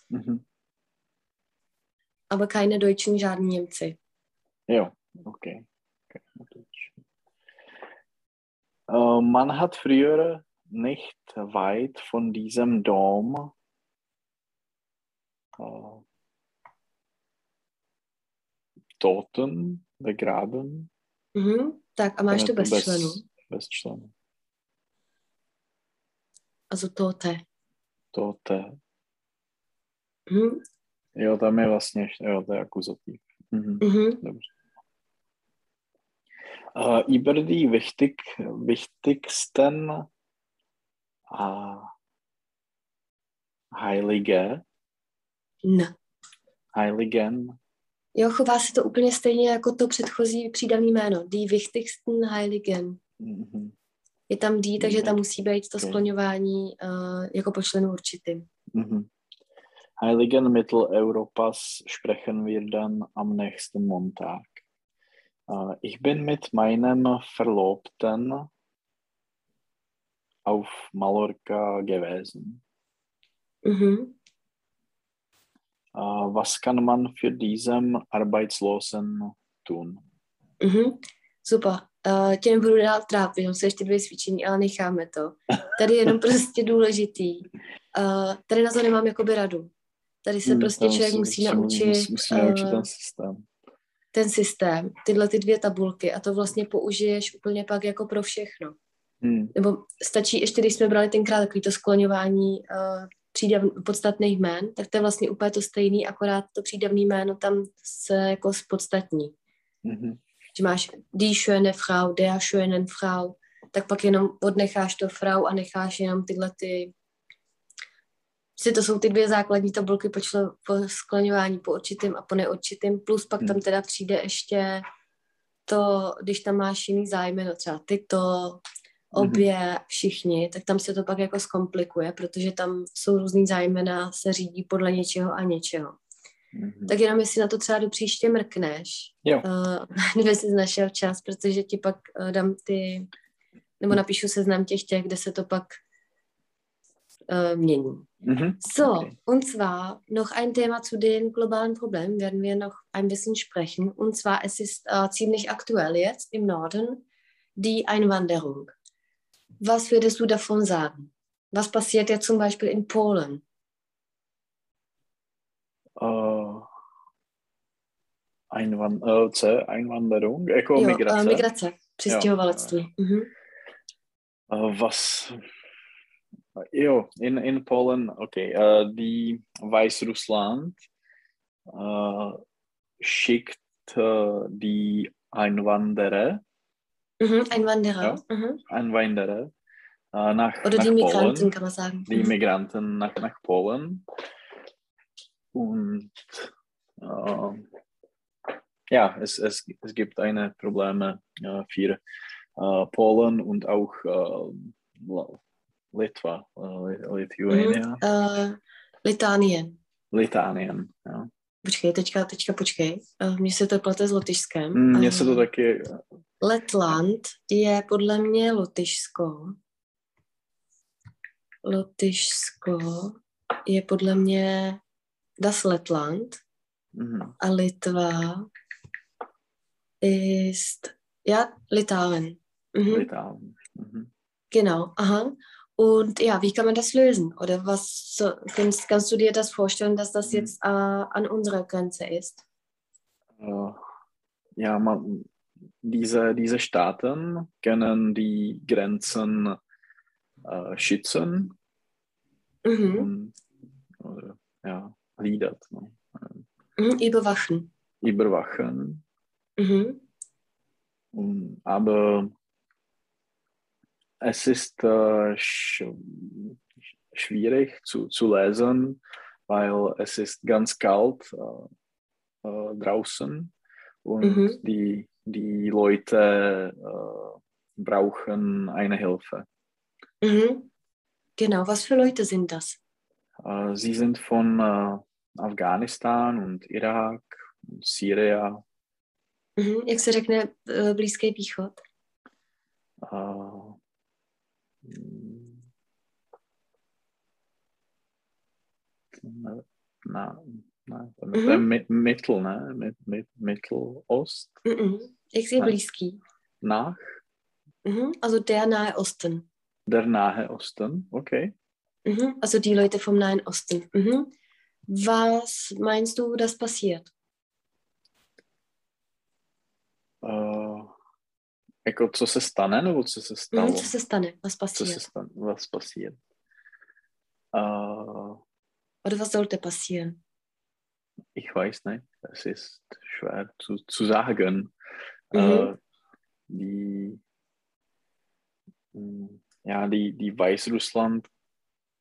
Mhm. Aber keine Deutschen, žádní Němci. Jo, okay. Deutsche. Äh, man hat früher nicht weit von diesem Dom äh, Toten begraben. Mhm. Tak a máš to je bez členů. Bez členů. Also Tote. Tote. Mhm. Jo, tam je vlastně, jo, to je akuzativ. Mhm. Mhm. Dobře. Uh, über die wichtig, wichtigsten uh, Heilige, N. Heiligen, Jo, chová se to úplně stejně jako to předchozí přídavný jméno. Die wichtigsten Heiligen. mhm, Je tam die, takže tam musí být to skloňování uh, jako po členu určitým. mhm. Heiligen Mitteleuropas sprechen wir dann am nächsten Montag. Uh, ich bin mit meinem Verlobten auf Mallorca gewesen. Mhm. Uh, was kann man für diesen Arbeitslosen tun? Mhm. Super. Uh, tě nebudu dál trápit, mám se ještě dvě cvičení, ale necháme to. Tady je jenom prostě důležitý. Uh, tady na to nemám jakoby radu. Tady se hmm, prostě člověk musí, musí naučit, musí, musí naučit uh, ten systém. Ten systém, tyhle ty dvě tabulky a to vlastně použiješ úplně pak jako pro všechno. Hmm. Nebo stačí, ještě když jsme brali tenkrát takový to skloňování uh, přídav, podstatných jmén, tak to je vlastně úplně to stejný, akorát to přídavný jméno tam se jako spodstatní. Mm-hmm. Že máš die schöne Frau, der schönen Frau, tak pak jenom odnecháš to Frau a necháš jenom tyhle ty si to jsou ty dvě základní tabulky po, člo, po skloňování po určitým a po neurčitým, plus pak tam hmm. teda přijde ještě to, když tam máš jiný zájmy, no třeba tyto, obě, mm-hmm. všichni, tak tam se to pak jako zkomplikuje, protože tam jsou různý zájmena, se řídí podle něčeho a něčeho. Mm-hmm. Tak jenom jestli na to třeba do příště mrkneš, jo. Uh, kdyby jsi našel čas, protože ti pak uh, dám ty, nebo napíšu seznam těch těch, kde se to pak uh, mění. Mm-hmm. So, okay. und zwar noch ein Thema zu den globalen Problemen werden wir noch ein bisschen sprechen. Und zwar, es ist uh, ziemlich aktuell jetzt im Norden, die Einwanderung. Was würdest du davon sagen? Was passiert jetzt zum Beispiel in Polen? Uh, Einwan uh, Einwanderung, jako jo, migrace. Uh, migrace, přistěhovalectví. Jo. Uh-huh. Uh, was jo, in, in Polen, okay, uh, die Weißrussland uh, schickt uh, die Einwanderer Mhm, Einwanderer. Ja? Mhm. Einwanderer. Äh, nach, Oder nach die Migranten, Polen. kann man sagen. Die mhm. Migranten nach, nach Polen. Und äh, ja, es, es, es gibt eine Probleme äh, für äh, Polen und auch äh, Litwa, äh, Lithuania. Mhm, Litánien. Litánien, ja. Počkej, teďka, teďka počkej. Mně se to plete s Lotyšskem. Mně se to taky Letland je podle mě Lotyšsko. Lotyšsko je podle mě das Letland mm-hmm. a Litva ist ja Litauen. Mhm. Litauen. Mhm. Genau, aha. Und ja, wie kann man das lösen? Oder was kannst, kannst du dir das vorstellen, dass das mhm. jetzt äh, an unserer Grenze ist? Uh, ja, man, diese, diese Staaten können die Grenzen äh, schützen mhm. und, oder, ja, leadet. Ne? Mhm, überwachen. Überwachen. Mhm. Aber es ist äh, sch schwierig zu, zu lesen, weil es ist ganz kalt äh, äh, draußen und mhm. die die Leute äh, brauchen eine Hilfe. Mhm. Genau, was für Leute sind das? Äh, sie sind von äh, Afghanistan und Irak und Syrien. Mhm. Jak se řekne uh, Blízký východ? Uh, na, na, to je mm-hmm. Mittel, ne? Mit, mit, Mittelost. Mm-mm. Ich sehe blízký. Nach? Mhm, also der Nahe Osten. Der Nahe Osten, okay. Mhm, also die Leute vom Nahen Osten. Mhm. Was meinst du, das passiert? Uh, jako co se stane, nebo co se stalo? Mhm, co se stane, was passiert. Co se stane, was passiert. Uh, Oder was sollte passieren? Ich weiß nicht, es ist schwer zu, zu sagen. Mhm. Äh, die, hm, ja, die, die Weißrussland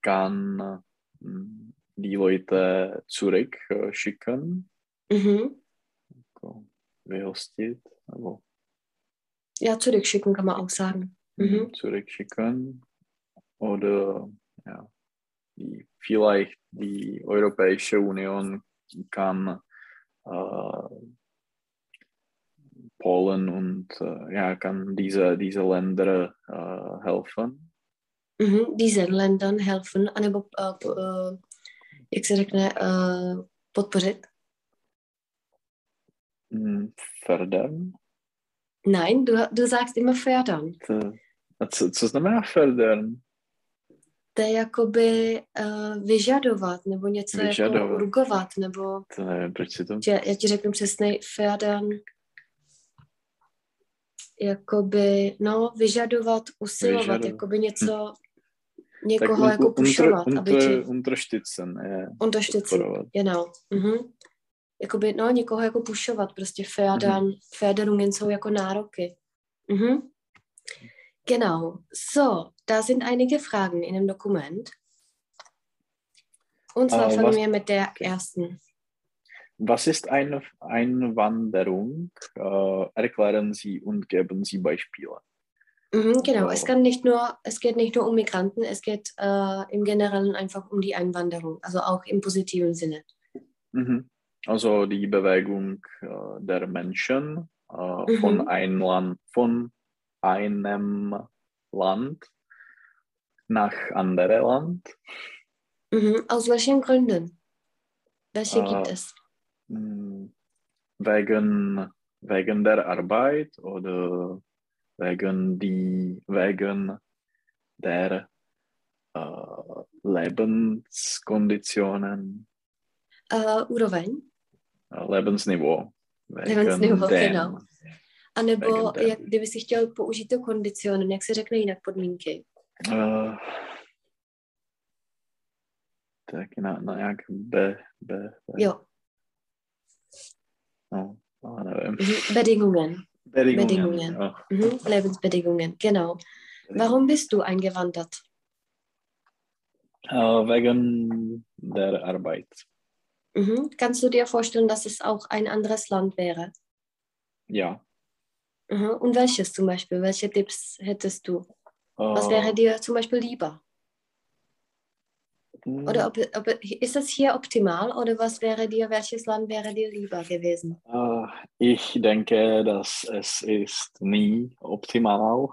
kann hm, die Leute zurückschicken. Mhm. Vyhostit, nebo... Ja, zurückschicken kann man auch sagen. Mhm. mhm. Zurückschicken. Oder ja, die, vielleicht die Europäische Union kann äh, Polen und äh, ja, kann diese, diese Länder äh, helfen? Mhm, diese Ländern helfen, anebo jak se řekne, podpořit? Mm, fördern? Nein, du, du sagst immer fördern. A co, co znamená fördern? To je jakoby uh, vyžadovat, nebo něco Vyžadovat. jako urgovat, nebo To nevím, proč si to... že, já ti řeknu přesně fördern. Jakoby, no, vyžadovat, usilovat, Vyžadovat. jakoby něco, Tak někoho un- jako pušovat, unter, aby ti unter, unterstützen je unterstützen. podporovat. Genau. Mhm. Jakoby, no, někoho jako pušovat, prostě fördern, Förderungen jsou jako nároky. Mhm. Genau. So, da sind einige Fragen in dem Dokument. Und zwar Äh, fangen wir mit der ersten. Was ist eine Einwanderung? Äh, erklären Sie und geben Sie Beispiele. Mhm, genau, es, kann nicht nur, es geht nicht nur um Migranten, es geht äh, im Generellen einfach um die Einwanderung, also auch im positiven Sinne. Mhm. Also die Bewegung äh, der Menschen äh, Mhm. von, ein Land, von einem Land nach anderem Land. Mhm. Aus welchen Gründen? Welche gibt Äh, es? mh, Wegen, wegen der Arbeit oder wegen, die, wegen der äh, Lebenskonditionen, Äh, Úroveň? Lebensniveau. Lebensniveau, genau. A nebo jak, kdyby si chtěl použít to kondicionem, jak se řekne jinak podmínky? Äh, tak na, na jak be, be, be Jo, no, no, nevím. mhm. Bedingungen. Bedingungen. Bedingungen. jo. Mhm. Lebensbedingungen, genau. Warum bist du eingewandert? Äh, wegen der Arbeit. Mhm. Kannst du dir vorstellen, dass es auch ein anderes Land wäre? Ja. Mhm. Und welches zum Beispiel? Welche Tipps hättest du? Was Äh, wäre dir zum Beispiel lieber? Oder ob, ob, ist es hier optimal oder was wäre dir, welches Land wäre dir lieber gewesen? äh, ich denke, dass es ist nie optimal.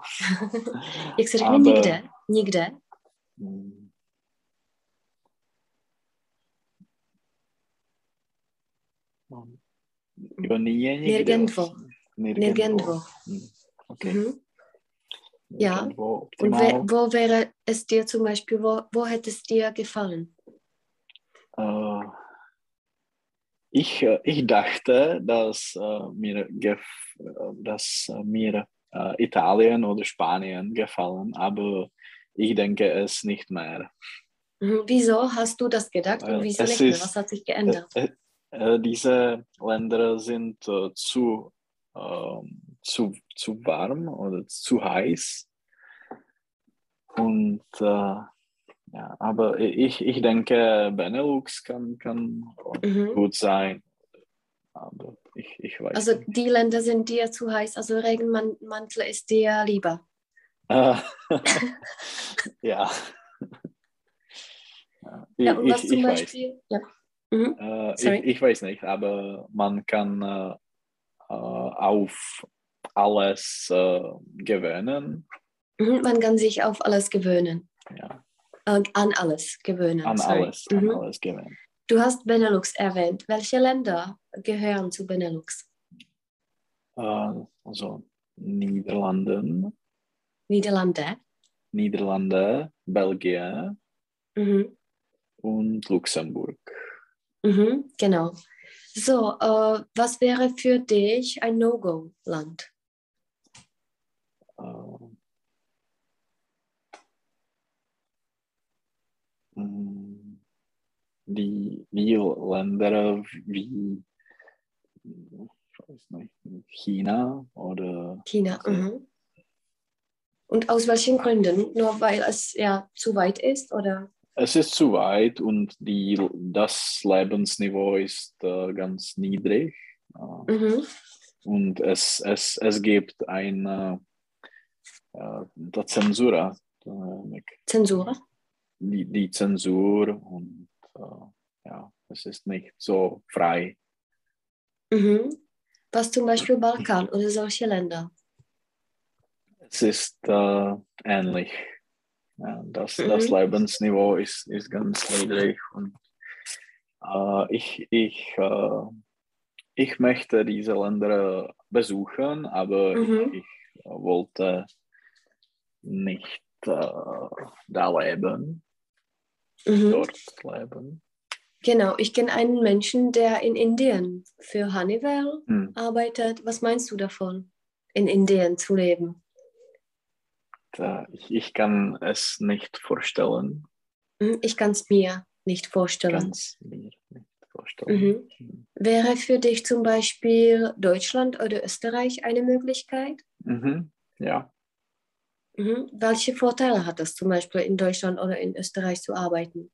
Jak se řekne Aber- nikde? Nikde? Hm. Um, Nirgendwo. vlastně. Nirgendwo. Hm, Okay. Mhm. Ja. Nirgendwo Und optimal. wo wäre es dir zum Beispiel, wo, wo hätte es dir gefallen? Äh, ich, äh, ich dachte, dass äh, mir, dass mir äh, Italien oder Spanien gefallen, aber ich denke es nicht mehr. Mhm. Wieso hast du das gedacht und wieso es nicht mehr? ist- Was hat sich geändert? Äh, äh, diese Länder sind äh, zu, ähm, zu, zu warm oder zu heiß. Und äh, ja, aber ich, ich denke, Benelux kann, kann Mhm. gut sein. Aber ich, ich weiß Also nicht. die Länder sind dir zu heiß, also Regenmantel ist dir lieber. Äh, ja. Ja, Ja, und was ich, zum. Beispiel? Ja. Mhm. Äh, ich, ich weiß nicht, aber man kann äh, äh, auf alles äh, gewöhnen. Mhm. Man kann sich auf alles gewöhnen. Ja, Äh, an alles gewöhnen. an sorry. alles, an Mhm. alles gewöhnen. Du hast Benelux erwähnt. Welche Länder gehören zu Benelux? Äh, also Niederlanden, Niederlande. Niederlande, Belgien Mhm. und Luxemburg. Mhm. Genau. So, äh, was wäre für dich ein No-Go-Land? Äh, mm, die, die Länder wie ich weiß nicht, China oder China. Okay. Mhm. Und aus welchen Gründen? Nur weil es ja zu weit ist oder? Es ist zu weit und die, das Lebensniveau ist äh, ganz niedrig. Äh, Mhm. Und es, es, es gibt eine äh, die Zensur, äh, Zensur? die, die Zensur und äh, ja, es ist nicht so frei. Mhm. Was zum Beispiel Balkan oder solche Länder? Es ist äh, ähnlich. Ja, das, Mhm. das Lebensniveau ist, ist ganz niedrig und äh, ich, ich, äh, ich möchte diese Länder besuchen, aber Mhm. ich, ich wollte nicht äh, da leben, Mhm. dort leben. Genau, ich kenne einen Menschen, der in Indien für Honeywell Hm. arbeitet. Was meinst du davon, in Indien zu leben? Da, ich, ich kann es nicht vorstellen, Hm, Ich kann es mir nicht vorstellen. ganz mir nicht vorstellen. Mhm. Hm. Wäre für dich zum Beispiel Deutschland oder Österreich eine Möglichkeit? Mhm. Ja, Mhm. Welche Vorteile hat es zum Beispiel in Deutschland oder in Österreich zu arbeiten?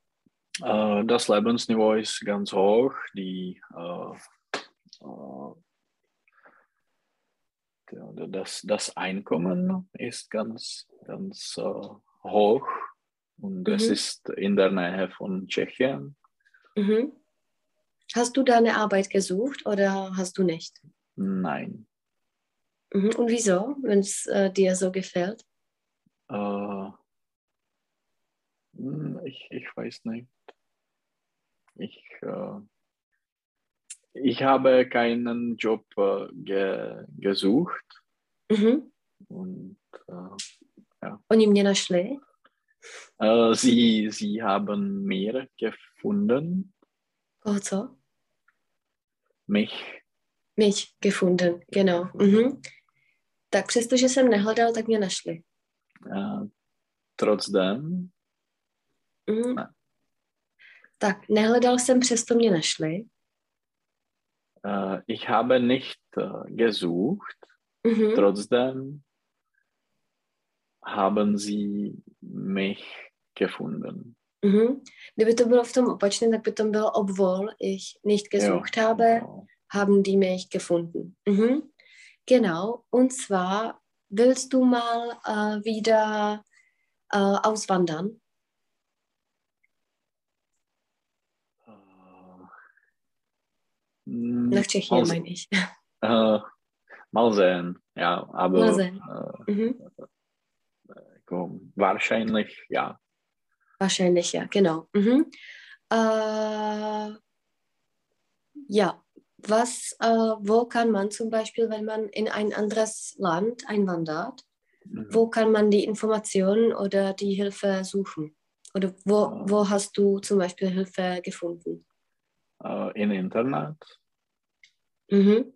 äh, das Lebensniveau ist ganz hoch. Die, äh, das, das Einkommen ist ganz, ganz äh, hoch und es Mhm. ist in der Nähe von Tschechien. Mhm. Hast du deine Arbeit gesucht oder hast du nicht? Nein, Mhm. Und wieso, wenn es äh, dir so gefällt? hm, ich, ich weiß nicht. Ich, äh, ich habe keinen Job äh, ge, gesucht Mhm. und äh, Oni mě našli. äh, sie, sie haben mir gefunden, Koho co? mich. Mich gefunden, genau. Mhm. Tak přestože jsem nehledal, tak mě našli. Äh, trotzdem, Mhm. Ne. Tak, nehledal jsem, přesto mě našli. Äh, ich habe nicht äh, gesucht, Mhm. trotzdem haben sie mich gefunden. Mhm. Kdyby to bylo v tom opačném, tak by to bylo obwohl ich nicht gesucht habe, genau. haben die mich gefunden. Mhm. Genau, und zwar willst du mal äh, wieder äh, auswandern? Äh, mm, Nach Tschechien, meine ich. äh, mal sehen, ja, aber Mal sehen. Äh, Mhm. komm, wahrscheinlich ja. Wahrscheinlich, ja, genau. Mhm. Äh, ja, was, wo kann man zum Beispiel, wenn man in ein anderes Land einwandert, Mhm. wo kann man die Informationen oder die Hilfe suchen? Oder wo, Ah. wo hast du zum Beispiel Hilfe gefunden? Äh, Im Internet? Mhm.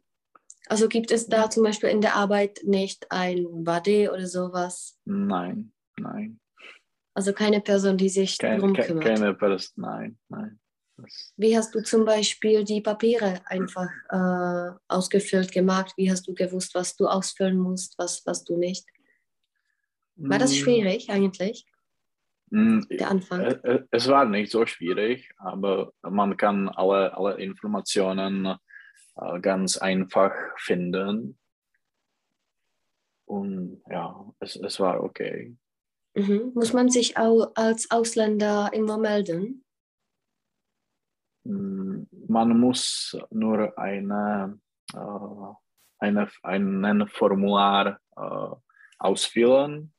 Also gibt es da zum Beispiel in der Arbeit nicht ein Buddy oder sowas? Nein, nein. Also keine Person, die sich Kein, darum kümmert. keine Person, nein, nein. Das, Wie hast du zum Beispiel die Papiere einfach äh, ausgefüllt gemacht? Wie hast du gewusst, was du ausfüllen musst, was, was du nicht? War das Mm, schwierig eigentlich, der Anfang? äh, äh, Es war nicht so schwierig, aber man kann alle, alle Informationen äh, ganz einfach finden. Und ja, es, es war okay. Mhm. Muss man sich auch als Ausländer immer melden? Mm, Man muss nur eine, eine, einen Formular ausfüllen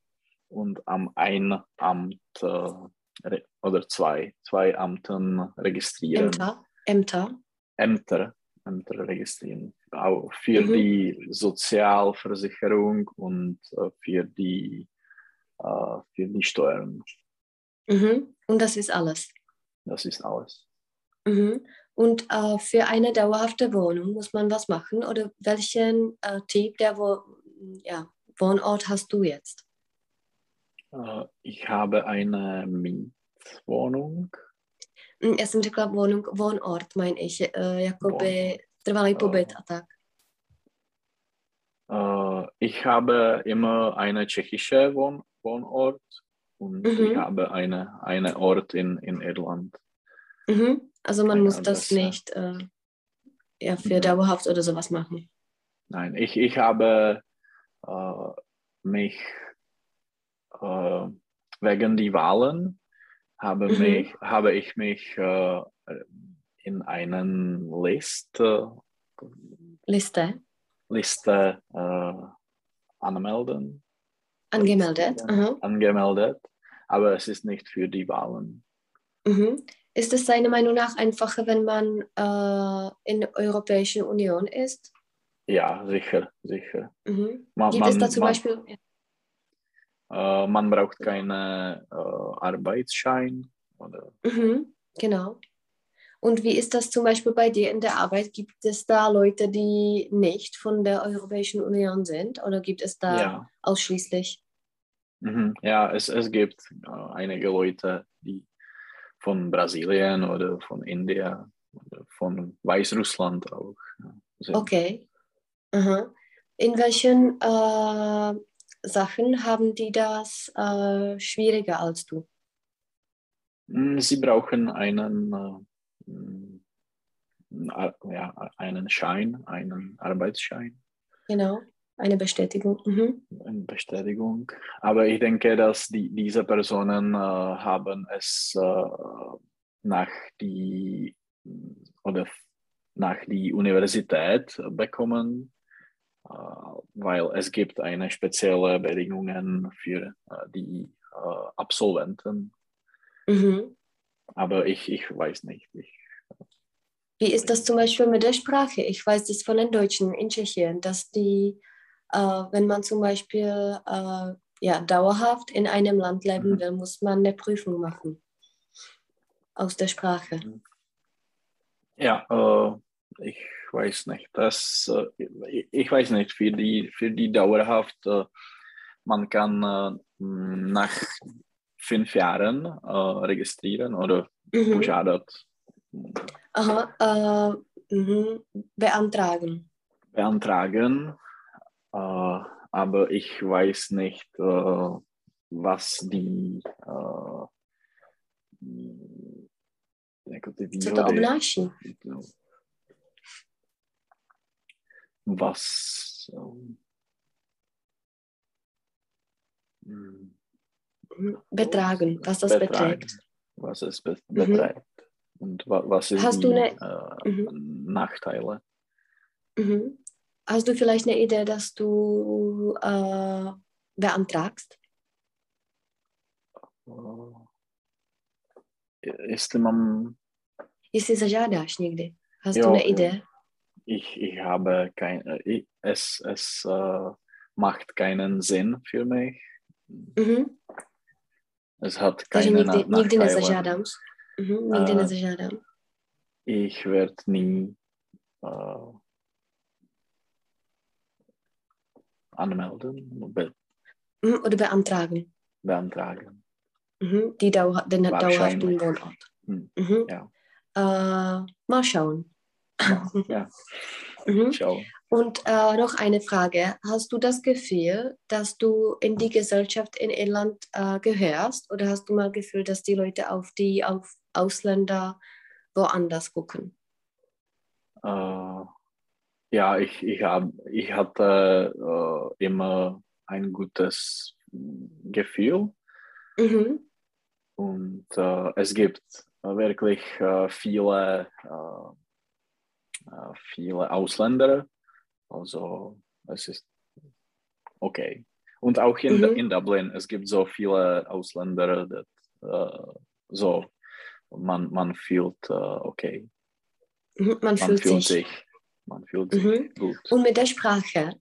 und am ein Amt äh, oder zwei, zwei Ämtern registrieren. Ämter? Ämter? Ämter, Ämter registrieren. Auch für Mhm. die Sozialversicherung und äh, für die, äh, für die Steuern. Mhm. Und das ist alles. Das ist alles. Mhm. Und äh, für eine dauerhafte Wohnung muss man was machen? Oder welchen äh, Typ der Wo ja, Wohnort hast du jetzt? Äh, Ich habe eine Mietwohnung. Hm, Já jsem řekla Wohnung, Wohnort, meine ich, äh, jakoby Wohnort. trvalý Äh, pobyt a tak. Ich habe immer eine tschechische Wohn Wohnort und ich Mhm. habe eine, eine Ort in, in Irland. Mhm. Also man Eine muss das Adresse. nicht äh, ja, für Mhm. dauerhaft oder sowas machen. Nein, ich, ich habe äh, mich äh, wegen die Wahlen habe, Mhm. mich, habe ich mich äh, in einen Liste, Liste Liste äh, anmelden, angemeldet. Ja, angemeldet, aber es ist nicht für die Wahlen. Mhm. Ist es deiner Meinung nach einfacher, wenn man äh, in der Europäischen Union ist? Ja, sicher, sicher. Mhm. Ma- Gibt es man- da zum man- Beispiel, Äh, man braucht keinen äh, Arbeitsschein oder mhm, genau. Und wie ist das zum Beispiel bei dir in der Arbeit? Gibt es da Leute, die nicht von der Europäischen Union sind oder gibt es da ja. ausschließlich? Mhm. Ja, es, es gibt äh, einige Leute, die von Brasilien oder von Indien oder von Weißrussland auch sind. Okay. Aha. In welchen äh, Sachen haben die das äh, schwieriger als du? Mm, Sie brauchen einen, äh, mm, Ar- ja, einen Schein, einen Arbeitsschein, Genau, eine Bestätigung. Mhm. eine Bestätigung. Aber ich denke, dass die, diese Personen äh, haben es äh, nach die oder nach die Universität bekommen, äh, weil es gibt eine spezielle Bedingungen für äh, die äh, Absolventen. Mhm. Aber ich, ich weiß nicht. Ich, Wie ist das zum Beispiel mit der Sprache? Ich weiß das von den Deutschen in Tschechien, dass die, äh, wenn man zum Beispiel äh, ja, dauerhaft in einem Land leben Mhm. will, muss man eine Prüfung machen aus der Sprache. Ja, äh, ich weiß nicht. Das, äh, ich- weiß nicht, für die, für die dauerhaft, äh, man kann äh, nach fünf Jahren registrieren oder Mhm. požádat, Aha, äh, mhm. beantragen. beantragen, äh, aber ich weiß nicht, äh, was die, äh, jako ty Co to obnáší? Was ähm, hm. Betragen, was das betragen, beträgt. was es be Mhm. beträgt und wa was ist Hast die eine- äh, Mhm. Nachteile. Mhm. Hast du vielleicht eine Idee, dass du äh, beantragst? Jestli mám, Jestli zažádáš někdy. Hast Jo, du eine jo. Ich, ich habe kein, äh, ich, es, es äh, macht keinen Sinn für mich. Mhm. Es hat Takže keine nikdy, Na nikdy Nachteile. nezažádám. Mhm, nikdy nezažádám. Ich werde nie äh, anmelden, be Mhm, oder beantragen. beantragen. Mhm, die Dauer, den dauerhaften. Wohnort. Hm, Mhm. ja. Äh, mal schauen. Ja, Mhm. schau. Und äh, noch eine Frage. Hast du das Gefühl, dass du in die Gesellschaft in Irland äh, gehörst? Oder hast du mal Gefühl, dass die Leute auf die auf Ausländer woanders gucken? Äh, ja, ich, ich, hab, ich hatte äh, immer ein gutes Gefühl Mhm. und äh, es gibt wirklich äh, viele, viele Ausländer. Also es ist okay. Und auch in, Mhm. in Dublin, es gibt so viele Ausländer, dass, äh, so man, man fühlt äh, okay. Mhm. Man, Man fühlt, fühlt sich. sich, man fühlt sich Mhm. gut. Und mit der Sprache,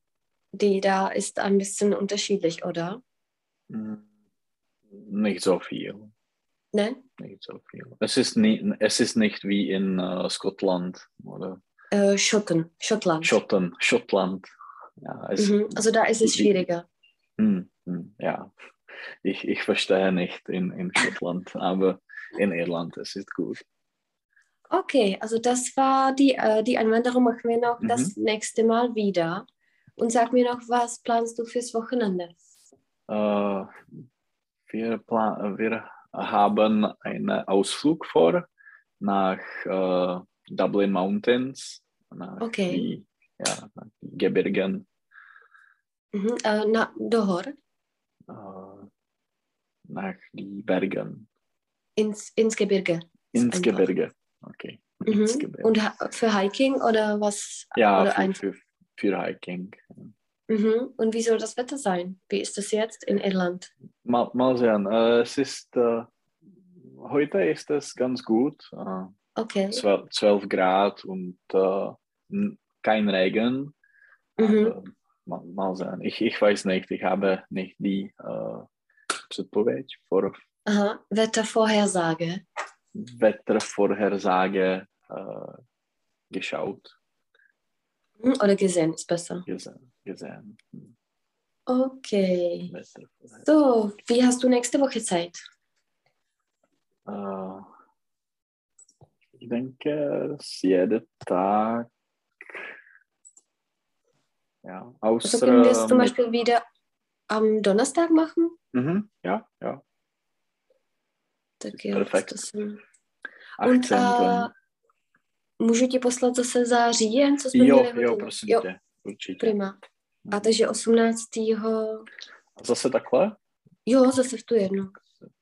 die da ist ein bisschen unterschiedlich, oder? Mm, Nicht so viel. Ne? Nicht so viel. Es ist, nie, es ist nicht wie in äh, Schottland oder Äh, Schotten, Schottland. Schotten, Schottland. Ja, es, Mhm. Also da ist es schwieriger. hm, hm, ja. Ich, ich verstehe nicht in, in Schottland, aber in Irland es ist gut. Okay, also das war die, äh, die Anwanderung machen wir noch Mhm. das nächste Mal wieder. Und sag mir noch, was planst du fürs Wochenende? Äh, wir, pla- wir haben einen Ausflug vor nach äh, Dublin Mountains, nach, Okay. die, ja, nach die Gebirgen. Mhm. Äh, na, Dohor, äh, nach die Bergen. ins, ins Gebirge. Ins. Gebirge. Okay. Ins Mhm. Gebirge. Und für Hiking oder was? ja, oder für, für, für Hiking. Mhm. Und wie soll das Wetter sein? Wie ist das jetzt in Irland? Mal, mal sehen. Äh, es ist, äh, heute ist es ganz gut. Okay. 12, 12 Grad und äh, kein Regen. Mhm. Mal, mal sehen. Ich, ich weiß nicht, ich habe nicht die äh, předpověď for Aha. Wettervorhersage. Wettervorhersage äh, geschaut, Hm, Oder gesehen ist besser. gesehen. gesehen. Hm, Okay. Wettervorhersage. So, wie hast du nächste Woche Zeit? Äh, ich denke, es jeden Tag. Ja, Also außer. können wir es zum Beispiel wieder am Donnerstag machen? Mhm, ja, ja. Tak jo, Perfekt. to jsem... 18. a můžu ti poslat zase za říjen, co jsme jo, měli jo, hodinu? prosím jo, tě, určitě. prima. A Mhm. takže 18. A Zase takhle? Jo, zase v tu jednu.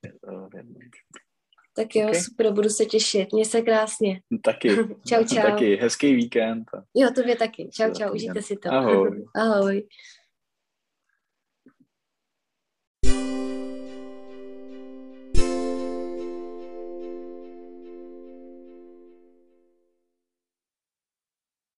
Eh, v jednom. Tak jo, Ok. super, budu se těšit. Měj se krásně. Taky. Čau, čau. Taky. Hezký víkend. Jo, tobě taky. Čau, čau, užijte si to. Ahoj. Ahoj.